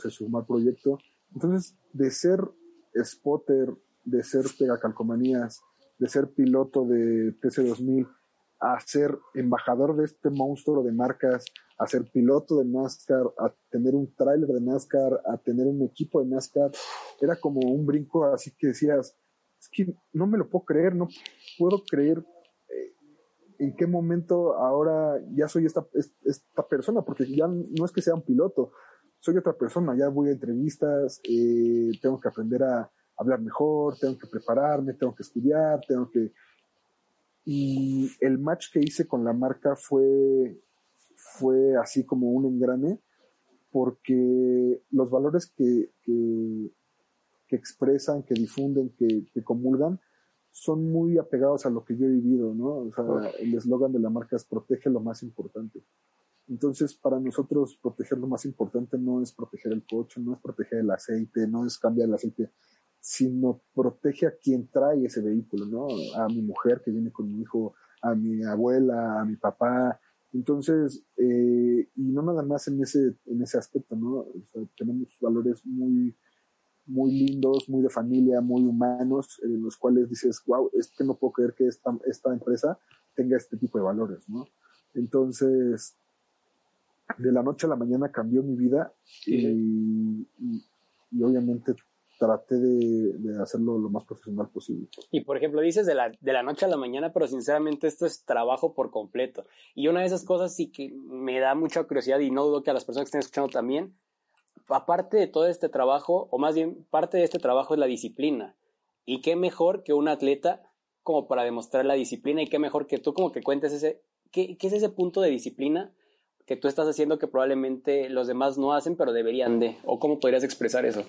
C: se, sumó al proyecto. Entonces, de ser spotter, de ser pegacalcomanías, de ser piloto de TC2000 a ser embajador de este monstruo de marcas, a ser piloto de NASCAR, a tener un tráiler de NASCAR, a tener un equipo de NASCAR, era como un brinco así que decías, es que no me lo puedo creer, no puedo creer eh, en qué momento ahora ya soy esta, esta persona, porque ya no es que sea un piloto, soy otra persona, ya voy a entrevistas, eh, tengo que aprender a, hablar mejor, tengo que prepararme, tengo que estudiar, tengo que... Y el match que hice con la marca fue, fue así como un engrane, porque los valores que, que, expresan, que difunden, que, que, comulgan, son muy apegados a lo que yo he vivido, ¿no? O sea, el eslogan de la marca es protege lo más importante. Entonces, para nosotros, proteger lo más importante no es proteger el coche, no es proteger el aceite, no es cambiar el aceite, sino protege a quien trae ese vehículo, ¿no? A mi mujer que viene con mi hijo, a mi abuela, a mi papá. Entonces, eh, y no nada más en ese, en ese aspecto, ¿no? O sea, tenemos valores muy, muy lindos, muy de familia, muy humanos, en los cuales dices, wow, es que no puedo creer que esta, esta empresa tenga este tipo de valores, ¿no? Entonces, de la noche a la mañana cambió mi vida y, y, obviamente traté de, hacerlo lo más profesional posible.
B: Y por ejemplo, dices de la, de la noche a la mañana, pero sinceramente esto es trabajo por completo. Y una de esas cosas sí que me da mucha curiosidad y no dudo que a las personas que estén escuchando también, aparte de todo este trabajo, o más bien parte de este trabajo es la disciplina. Y qué mejor que un atleta como para demostrar la disciplina y qué mejor que tú como que cuentes ese, qué, qué es ese punto de disciplina que tú estás haciendo que probablemente los demás no hacen, pero deberían de? ¿O cómo podrías expresar eso?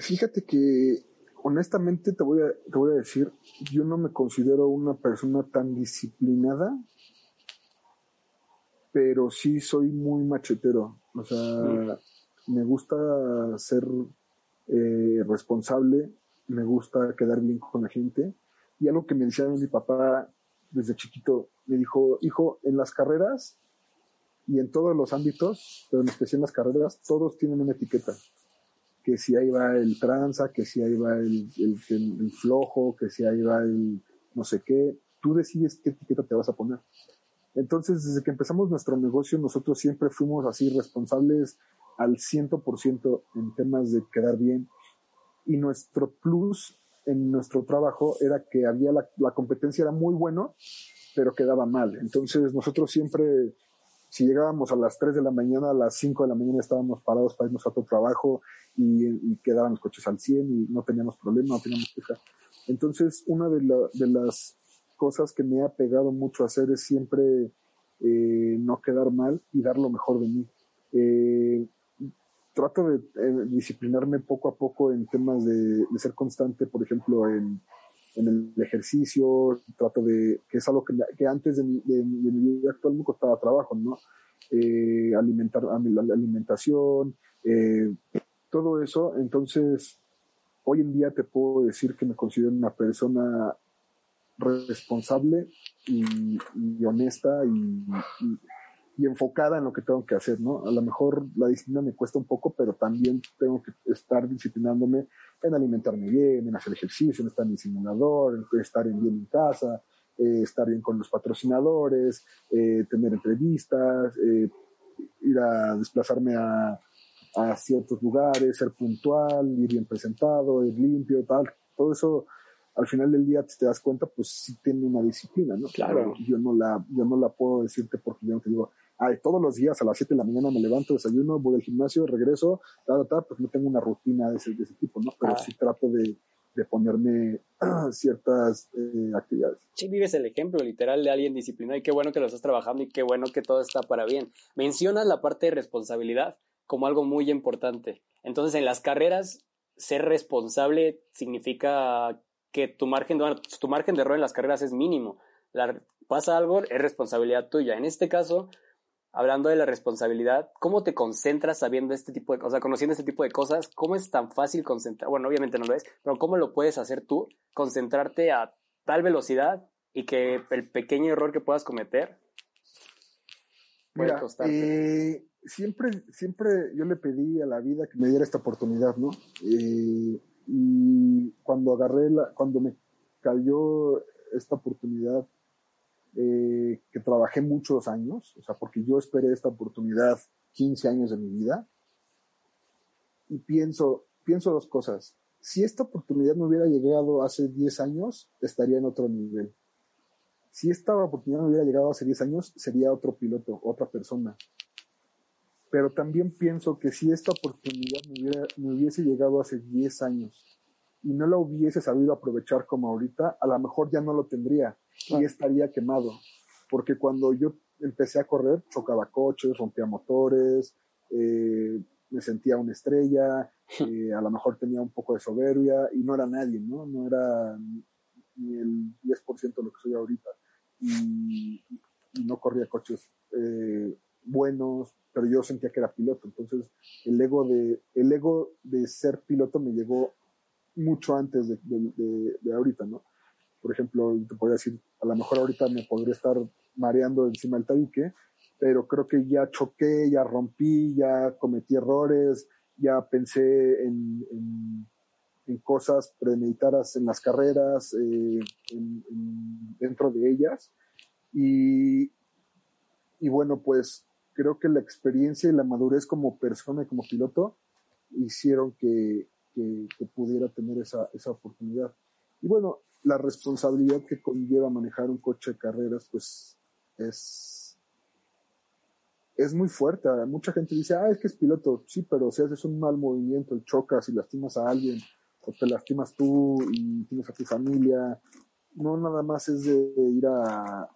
C: Fíjate que honestamente te voy a, te voy a decir, yo no me considero una persona tan disciplinada, pero sí soy muy machetero. O sea, mm. me gusta ser eh, responsable, me gusta quedar bien con la gente. Y algo que me decía mi papá desde chiquito, me dijo, hijo, en las carreras y en todos los ámbitos, pero en especial en las carreras, todos tienen una etiqueta. Que si ahí va el tranza, que si ahí va el, el, flojo, que si ahí va el no sé qué, tú decides qué etiqueta te vas a poner. Entonces, desde que empezamos nuestro negocio, nosotros siempre fuimos así responsables al 100% en temas de quedar bien. Y nuestro plus en nuestro trabajo era que había la, la competencia era muy bueno, pero quedaba mal. Entonces, nosotros siempre si llegábamos a las 3 de la mañana, a las 5 de la mañana estábamos parados para irnos a otro trabajo y, quedaban los coches al 100 y no teníamos problema, no teníamos queja. Entonces, una de, de, las cosas que me ha pegado mucho a hacer es siempre eh, no quedar mal y dar lo mejor de mí. Eh, trato de eh, disciplinarme poco a poco en temas de, de ser constante, por ejemplo, en en el ejercicio, trato de, que es algo que, que antes de mi, de, mi, vida actual me costaba trabajo, ¿no? Eh, alimentar, la alimentación, eh, todo eso. Entonces, hoy en día te puedo decir que me considero una persona responsable y, honesta y enfocada en lo que tengo que hacer, ¿no? A lo mejor la disciplina me cuesta un poco, pero también tengo que estar disciplinándome en alimentarme bien, en hacer ejercicio, en estar en el simulador, en estar bien en casa, eh, estar bien con los patrocinadores, eh, tener entrevistas, eh, ir a desplazarme a, a ciertos lugares, ser puntual, ir bien presentado, ir limpio, tal. Todo eso al final del día te das cuenta, pues sí tiene una disciplina, ¿no?
B: Claro.
C: Yo no la, yo no la puedo decirte porque yo no te digo, ay, todos los días a las 7 de la mañana me levanto, desayuno, voy al gimnasio, regreso, ta, ta, pues no tengo una rutina de ese, de ese tipo, ¿no? Pero ah. sí trato de, de ponerme ciertas eh, actividades.
B: Sí, vives el ejemplo literal de alguien disciplinado y qué bueno que lo estás trabajando y qué bueno que todo está para bien. Mencionas la parte de responsabilidad como algo muy importante. Entonces, en las carreras, ser responsable significa que tu margen, tu margen de error en las carreras es mínimo. La, pasa algo, es responsabilidad tuya. En este caso, hablando de la responsabilidad, ¿cómo te concentras sabiendo este tipo de cosas, conociendo este tipo de cosas? ¿Cómo es tan fácil concentrar? Bueno, obviamente no lo es, pero ¿cómo lo puedes hacer tú? Concentrarte a tal velocidad y que el pequeño error que puedas cometer
C: puede costarte. Eh, siempre, siempre yo le pedí a la vida que me diera esta oportunidad, ¿no? Eh, y cuando agarré la, cuando me cayó esta oportunidad eh, que trabajé muchos años, o sea, porque yo esperé esta oportunidad 15 años de mi vida. Y pienso, pienso dos cosas. Si esta oportunidad me hubiera llegado hace 10 años, estaría en otro nivel. Si esta oportunidad me hubiera llegado hace 10 años, sería otro piloto, otra persona. Pero también pienso que si esta oportunidad me, hubiera, me hubiese llegado hace 10 años y no la hubiese sabido aprovechar como ahorita, a lo mejor ya no lo tendría y estaría quemado. Porque cuando yo empecé a correr, chocaba coches, rompía motores, eh, me sentía una estrella, eh, a lo mejor tenía un poco de soberbia y no era nadie, ¿no? No era, ni el 10% de lo que soy ahorita. Y, no corría coches eh, buenos, pero yo sentía que era piloto. Entonces, el ego de, el ego de ser piloto me llegó mucho antes de, de, ahorita, ¿no? Por ejemplo, te podría decir, a lo mejor ahorita me podría estar mareando encima del tabique, pero creo que ya choqué, ya rompí, ya cometí errores, ya pensé en, en, cosas premeditadas en las carreras, eh, dentro de ellas. Y, y bueno, pues creo que la experiencia y la madurez como persona y como piloto hicieron que, que, pudiera tener esa, esa oportunidad. Y bueno, la responsabilidad que conlleva manejar un coche de carreras, pues es, es muy fuerte. Mucha gente dice, ah, es que es piloto. Sí, pero si haces un mal movimiento chocas y lastimas a alguien, o te lastimas tú y tienes a tu familia, no nada más es de ir a, a,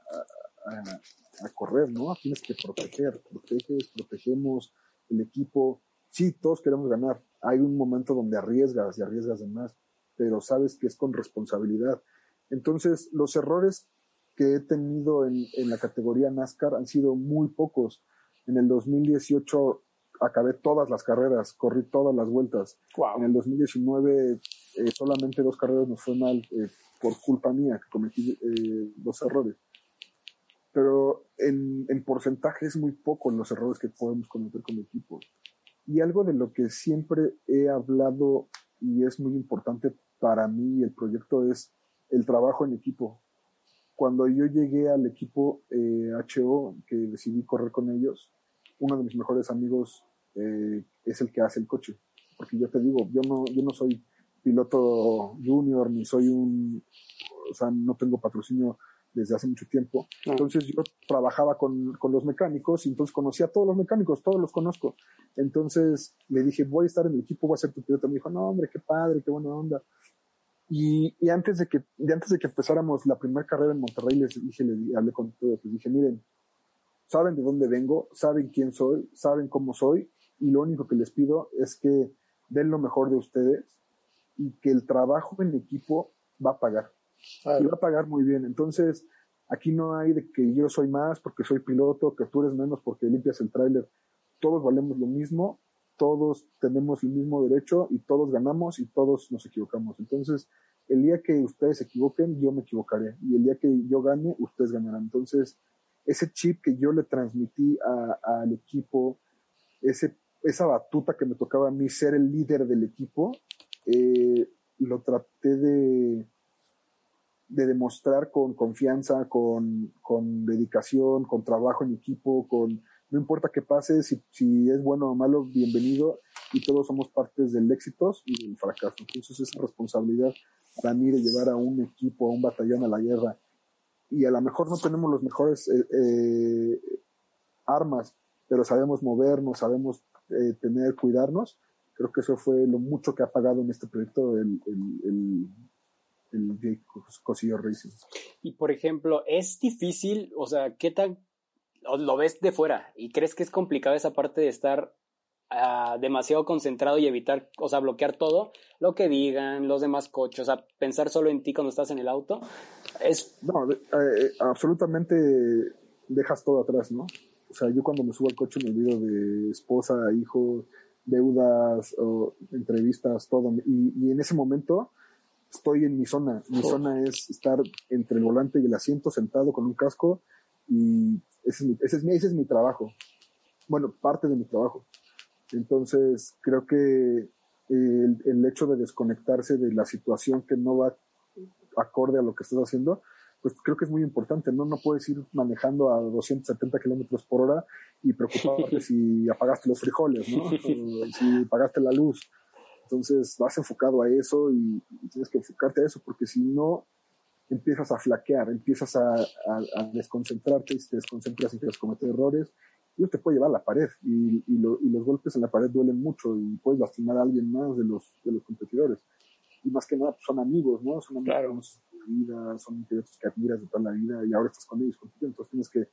C: a correr, ¿no? Tienes que proteger, proteges, protegemos el equipo. Sí, todos queremos ganar, hay un momento donde arriesgas y arriesgas de más, pero sabes que es con responsabilidad. Entonces, los errores que he tenido en, la categoría NASCAR han sido muy pocos. En el 2018 acabé todas las carreras, corrí todas las vueltas. En el 2019 eh, solamente dos carreras nos fue mal eh, por culpa mía, que cometí eh, dos errores. Pero en, en porcentaje es muy poco los errores que podemos cometer como equipo. Y algo de lo que siempre he hablado y es muy importante para mí el proyecto es el trabajo en equipo. Cuando yo llegué al equipo HO, eh, que decidí correr con ellos, uno de mis mejores amigos eh, es el que hace el coche. Porque yo te digo, yo no, yo no soy piloto junior, ni soy un, o sea, no tengo patrocinio desde hace mucho tiempo. Entonces yo trabajaba con, con, los mecánicos y entonces conocía a todos los mecánicos, todos los conozco. Entonces le dije, voy a estar en el equipo, voy a ser tu piloto. Me dijo, no, hombre, qué padre, qué buena onda. Y, y antes, de que, antes de que empezáramos la primera carrera en Monterrey, les dije, le hablé con todos, les dije, miren, saben de dónde vengo, saben quién soy, saben cómo soy, y lo único que les pido es que den lo mejor de ustedes y que el trabajo en equipo va a pagar y va a pagar muy bien. Entonces, aquí no hay de que yo soy más porque soy piloto, que tú eres menos porque limpias el tráiler. Todos valemos lo mismo, todos tenemos el mismo derecho y todos ganamos y todos nos equivocamos. Entonces, el día que ustedes se equivoquen, yo me equivocaré. Y el día que yo gane, ustedes ganarán. Entonces, ese chip que yo le transmití al equipo, ese, esa batuta que me tocaba a mí ser el líder del equipo, eh, lo traté de, de demostrar con confianza, con, con, dedicación, con trabajo en equipo, con no importa qué pase, si, si, es bueno o malo, bienvenido y todos somos partes del éxito y del fracaso. Entonces esa responsabilidad para mí de llevar a un equipo, a un batallón a la guerra y a lo mejor no tenemos los mejores eh, eh, armas, pero sabemos movernos, sabemos eh, tener, cuidarnos. Creo que eso fue lo mucho que ha pagado en este proyecto el, el el Cosillo Racing.
B: Y por ejemplo, es difícil, o sea, ¿qué tan lo ves de fuera y crees que es complicado esa parte de estar ah, demasiado concentrado y evitar, o sea, bloquear todo, lo que digan los demás coches, o sea, pensar solo en ti cuando estás en el auto? Es...
C: No, eh, eh, absolutamente dejas todo atrás, ¿no? O sea, yo cuando me subo al coche me olvido de esposa, hijo, deudas, o entrevistas, todo. Y, y en ese momento estoy en mi zona. Mi zona es estar entre el volante y el asiento sentado con un casco y ese es mi, ese es mi, ese es mi trabajo. Bueno, parte de mi trabajo. Entonces, creo que el, el, hecho de desconectarse de la situación que no va acorde a lo que estás haciendo, pues creo que es muy importante, ¿no? No puedes ir manejando a 270 kilómetros por hora y preocuparte si apagaste los frijoles, ¿no? si apagaste la luz. Entonces vas enfocado a eso y, tienes que enfocarte a eso porque si no empiezas a flaquear, empiezas a, desconcentrarte y si te desconcentras empiezas a cometer errores y eso te puede llevar a la pared y, los golpes en la pared duelen mucho y puedes lastimar a alguien más de los, de los competidores. Y más que nada pues, son amigos, ¿no? Son amigos de la vida, son que admiras de toda la vida y ahora estás con ellos, entonces tienes que,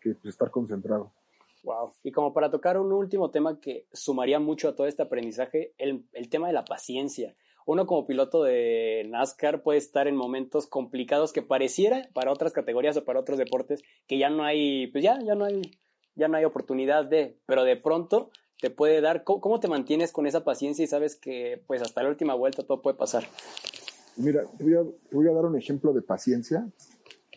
C: que pues, estar concentrado.
B: Wow. Y como para tocar un último tema que sumaría mucho a todo este aprendizaje, el, el tema de la paciencia. uno como piloto de NASCAR puede estar en momentos complicados que pareciera para otras categorías o para otros deportes que ya no hay, pues ya, ya no hay, ya no hay oportunidad de, pero de pronto te puede dar, ¿cómo, te mantienes con esa paciencia y sabes que pues hasta la última vuelta todo puede pasar?
C: Mira, te voy a, te voy a dar un ejemplo de paciencia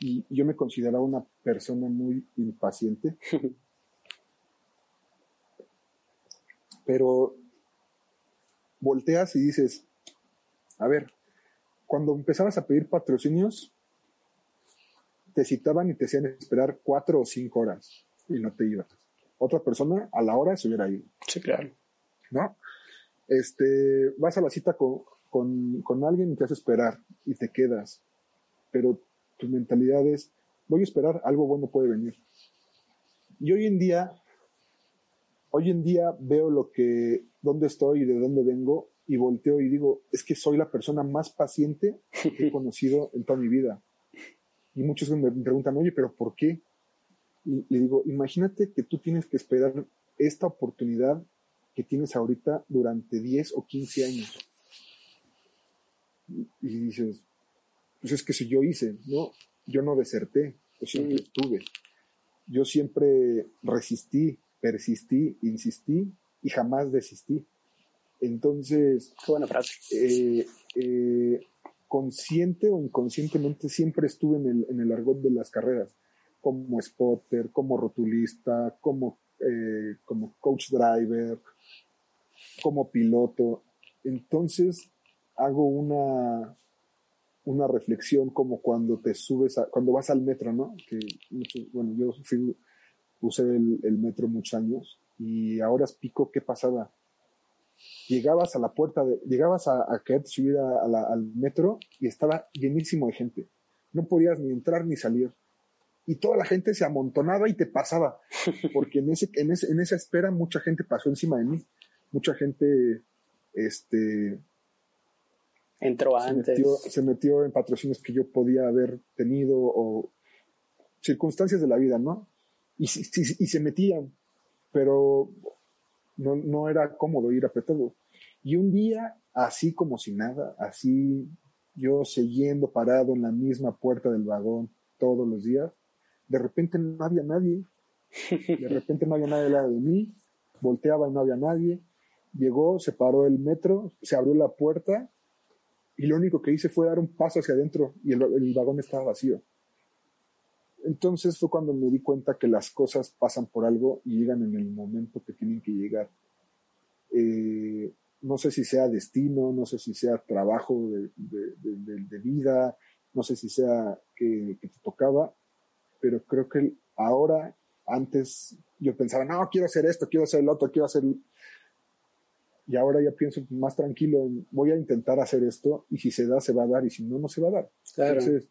C: y yo me consideraba una persona muy impaciente. Pero volteas y dices, a ver, cuando empezabas a pedir patrocinios, te citaban y te hacían esperar cuatro o cinco horas y no te ibas. Otra persona a la hora se hubiera ido.
B: Sí, claro.
C: ¿No? Este, vas a la cita con, con, con alguien y te hace esperar y te quedas. Pero tu mentalidad es, voy a esperar, algo bueno puede venir. Y hoy en día, hoy en día veo lo que, dónde estoy y de dónde vengo y volteo y digo, es que soy la persona más paciente que he conocido en toda mi vida. Y muchos me preguntan, oye, pero ¿por qué? Y le digo, imagínate que tú tienes que esperar esta oportunidad que tienes ahorita durante 10 o 15 años. Y dices, pues es que si yo hice, ¿no? Yo no deserté, yo siempre estuve. Yo siempre resistí, persistí, insistí y jamás desistí. Entonces,
B: Qué buena frase.
C: Eh, eh, consciente o inconscientemente siempre estuve en el, en el argot de las carreras, como spotter, como rotulista, como, eh, como coach driver, como piloto. Entonces, hago una, una reflexión como cuando te subes, a, cuando vas al metro, ¿no? Que, bueno, yo fui, usé el, el metro muchos años y ahora pico qué pasaba llegabas a la puerta, de, llegabas a, a quererte subir a, a la, al metro y estaba llenísimo de gente. No podías ni entrar ni salir. Y toda la gente se amontonaba y te pasaba. Porque en, ese, en, ese, en esa espera mucha gente pasó encima de mí. Mucha gente este,
B: entró
C: se
B: antes.
C: Metió, se metió en patrocinios que yo podía haber tenido o circunstancias de la vida, ¿no? Y, se metían. Pero no, no era cómodo ir apretado. Y un día, así como si nada, así yo siguiendo parado en la misma puerta del vagón todos los días, de repente no había nadie, de repente no había nadie al lado de mí, volteaba y no había nadie, llegó, se paró el metro, se abrió la puerta y lo único que hice fue dar un paso hacia adentro y el vagón estaba vacío. Entonces fue cuando me di cuenta que las cosas pasan por algo y llegan en el momento que tienen que llegar. Eh, no sé si sea destino, no sé si sea trabajo de, de, de, de vida, no sé si sea que, que, te tocaba, pero creo que ahora, antes yo pensaba, no, quiero hacer esto, quiero hacer el otro, quiero hacer... Y ahora ya pienso más tranquilo, voy a intentar hacer esto y si se da, se va a dar y si no, no se va a dar.
B: Claro.
C: Entonces,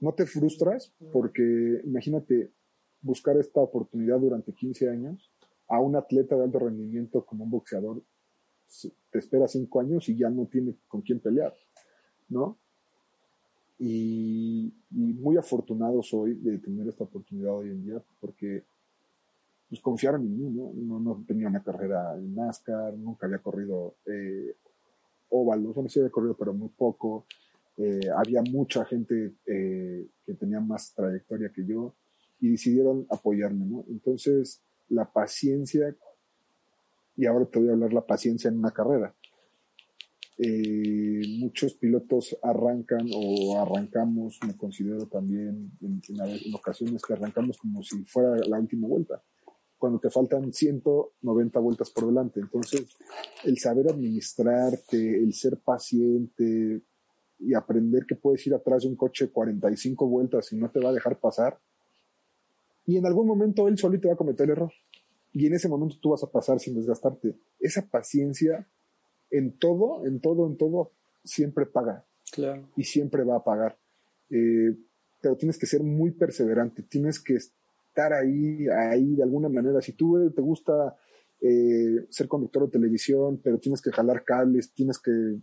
C: no te frustras porque imagínate buscar esta oportunidad durante 15 años a un atleta de alto rendimiento como un boxeador te espera 5 años y ya no tiene con quién pelear, ¿no? Y, muy afortunado soy de tener esta oportunidad hoy en día porque pues confiaron en mí, ¿no? No, no tenía una carrera en NASCAR, nunca había corrido eh, óvalos, bueno, sí había corrido pero muy poco, eh, había mucha gente eh, que tenía más trayectoria que yo y decidieron apoyarme, ¿no? Entonces, la paciencia, y ahora te voy a hablar la paciencia en una carrera. Eh, muchos pilotos arrancan o arrancamos, me considero también en, en, en, ocasiones que arrancamos como si fuera la última vuelta, cuando te faltan 190 vueltas por delante. Entonces, el saber administrarte, el ser paciente, y aprender que puedes ir atrás de un coche 45 vueltas y no te va a dejar pasar. Y en algún momento él solito va a cometer el error. Y en ese momento tú vas a pasar sin desgastarte. Esa paciencia en todo, en todo, en todo, siempre paga.
B: Claro.
C: Y siempre va a pagar. Eh, pero tienes que ser muy perseverante. Tienes que estar ahí, ahí de alguna manera. Si tú te gusta eh, ser conductor de televisión, pero tienes que jalar cables, tienes que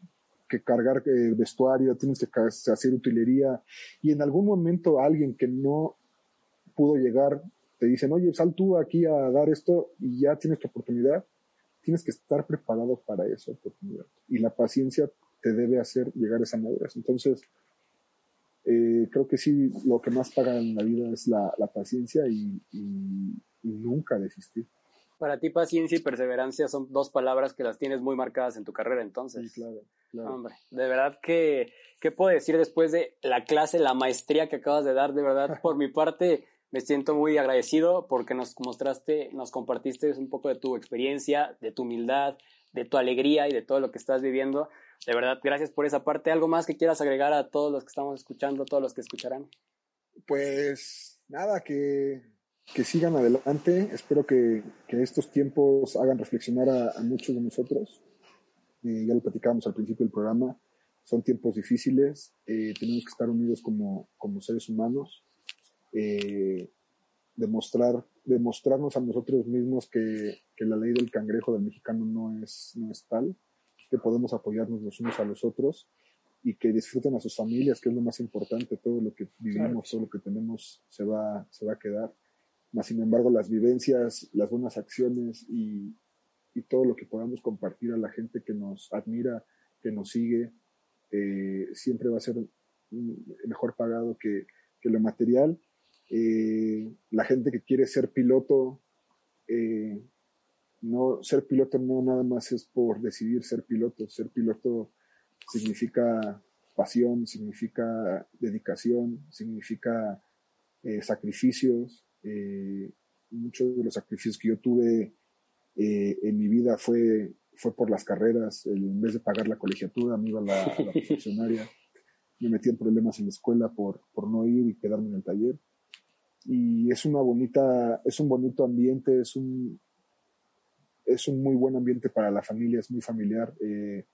C: que cargar eh, vestuario, tienes que hacer utilería y en algún momento alguien que no pudo llegar te dicen, oye, sal tú aquí a dar esto y ya tienes tu oportunidad, tienes que estar preparado para esa oportunidad. Y la paciencia te debe hacer llegar a esa madurez. Entonces, eh, creo que sí, lo que más paga en la vida es la, paciencia y, nunca desistir.
B: Para ti paciencia y perseverancia son dos palabras que las tienes muy marcadas en tu carrera entonces.
C: Sí, claro. claro.
B: Hombre, de verdad que, ¿qué puedo decir después de la clase, la maestría que acabas de dar? De verdad, por mi parte, me siento muy agradecido porque nos mostraste, nos compartiste un poco de tu experiencia, de tu humildad, de tu alegría y de todo lo que estás viviendo. De verdad, gracias por esa parte. ¿Algo más que quieras agregar a todos los que estamos escuchando, todos los que escucharán?
C: Pues nada, que, que sigan adelante. Espero que, que, estos tiempos hagan reflexionar a, muchos de nosotros. Eh, ya lo platicábamos al principio del programa. Son tiempos difíciles. Eh, tenemos que estar unidos como, como seres humanos. Eh, demostrar, demostrarnos a nosotros mismos que, que, la ley del cangrejo del mexicano no es, no es tal, que podemos apoyarnos los unos a los otros y que disfruten a sus familias, que es lo más importante, todo lo que vivimos, todo lo que tenemos se va, se va a quedar. Más sin embargo, las vivencias, las buenas acciones y, y todo lo que podamos compartir a la gente que nos admira, que nos sigue, eh, siempre va a ser mejor pagado que, que lo material eh, la gente que quiere ser piloto, eh, no, ser piloto no nada más es por decidir ser piloto, ser piloto significa pasión, significa dedicación, significa sacrificios. Muchos de los sacrificios que yo tuve en mi vida fue, fue por las carreras. En vez de pagar la colegiatura, me iba a la, a la funcionaria. Me metí en problemas en la escuela por, por no ir y quedarme en el taller y es una bonita, es un bonito ambiente, es un, es un muy buen ambiente para la familia, es muy familiar. Eh,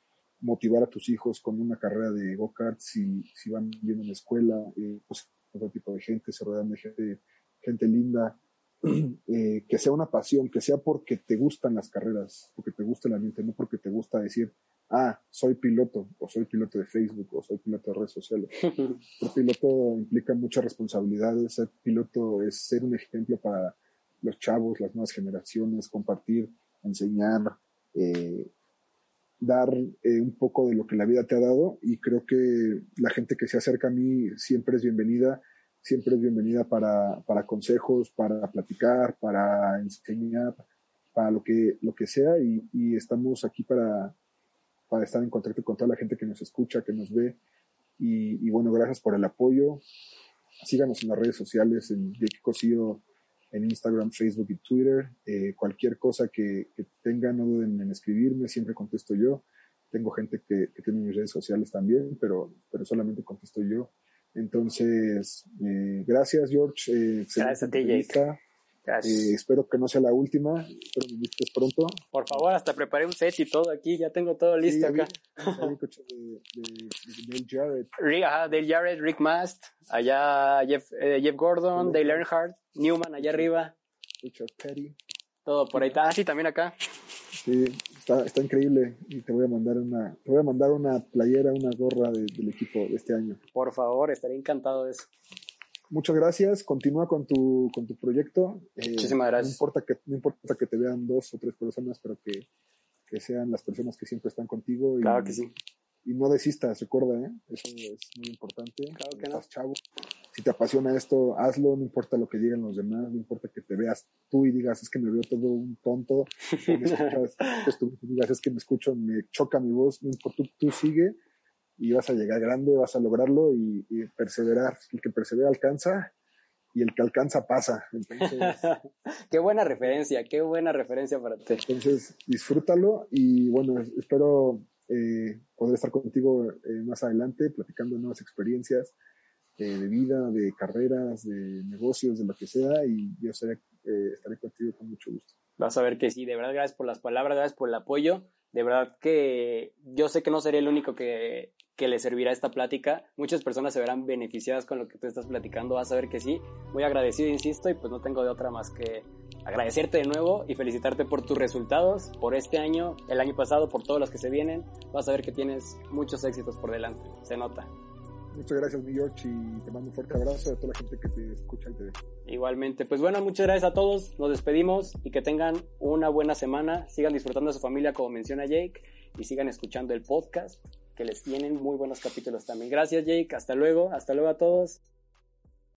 C: motivar a tus hijos con una carrera de go-kart si, si van bien en la escuela, eh, pues otro tipo de gente, se rodean de gente, gente linda, eh, que sea una pasión, que sea porque te gustan las carreras, porque te gusta el ambiente, no porque te gusta decir, ah, soy piloto, o soy piloto de Facebook, o soy piloto de redes sociales. Ser piloto implica muchas responsabilidades, ser piloto es ser un ejemplo para los chavos, las nuevas generaciones, compartir, enseñar, eh, dar eh, un poco de lo que la vida te ha dado y creo que la gente que se acerca a mí siempre es bienvenida, siempre es bienvenida para, para consejos, para platicar, para enseñar, para lo que, lo que sea y, y estamos aquí para, para estar en contacto con toda la gente que nos escucha, que nos ve. Y, bueno, gracias por el apoyo. Síganos en las redes sociales, en Jake Cosío, en Instagram, Facebook y Twitter. Eh, cualquier cosa que, tengan, no duden en escribirme, siempre contesto yo. Tengo gente que, tiene mis redes sociales también, pero, pero solamente contesto yo. Entonces, eh, gracias, George.
B: Eh, gracias a ti, Jake.
C: Eh, espero que no sea la última. Espero que me pronto.
B: Por favor, hasta preparé un set y todo aquí. Ya tengo todo listo acá.
C: de, Dale Jarrett.
B: Rick, Dale Jarrett, Rick Mast, allá Jeff, eh, Jeff Gordon, Dale Earnhardt, Newman allá arriba.
C: Richard Petty.
B: Todo por ahí. Ah, sí, también acá.
C: Sí, está, está increíble. Y te voy a mandar una, te voy a mandar una playera, una gorra del equipo de este año.
B: Por favor, estaría encantado de eso
C: muchas gracias. Continúa con tu, con tu proyecto.
B: Eh, Muchísimas gracias.
C: No importa, que, no importa que te vean dos o tres personas, pero que, que sean las personas que siempre están contigo.
B: Y, claro que sí.
C: Y no desistas, recuerda, ¿eh? eso es muy importante.
B: Claro que no.
C: chavo. Si te apasiona esto, hazlo, no importa lo que digan los demás, no importa que te veas tú y digas, es que me veo todo un tonto, me escuchas, digas, es que me escucho, me choca mi voz, no importa, tú, tú sigue y vas a llegar grande, vas a lograrlo y, perseverar. El que persevera alcanza y el que alcanza pasa. Entonces,
B: qué buena referencia, qué buena referencia para ti.
C: Entonces, disfrútalo y bueno, espero eh, poder estar contigo eh, más adelante platicando nuevas experiencias eh, de vida, de carreras, de negocios, de lo que sea y yo estaré, estaré contigo con mucho gusto.
B: Vas a ver que sí, de verdad, gracias por las palabras, gracias por el apoyo. De verdad que yo sé que no seré el único que que le servirá esta plática. Muchas personas se verán beneficiadas con lo que tú estás platicando, vas a ver que sí. Muy agradecido, insisto, y pues no tengo de otra más que agradecerte de nuevo y felicitarte por tus resultados, por este año, el año pasado, por todos los que se vienen. Vas a ver que tienes muchos éxitos por delante, se nota.
C: Muchas gracias, mi George, y te mando un fuerte abrazo a toda la gente que te escucha y te.
B: Igualmente, pues bueno, muchas gracias a todos, nos despedimos y que tengan una buena semana, sigan disfrutando de su familia como menciona Jake y sigan escuchando el podcast que les tienen muy buenos capítulos también. Gracias Jake, hasta luego, hasta luego a todos.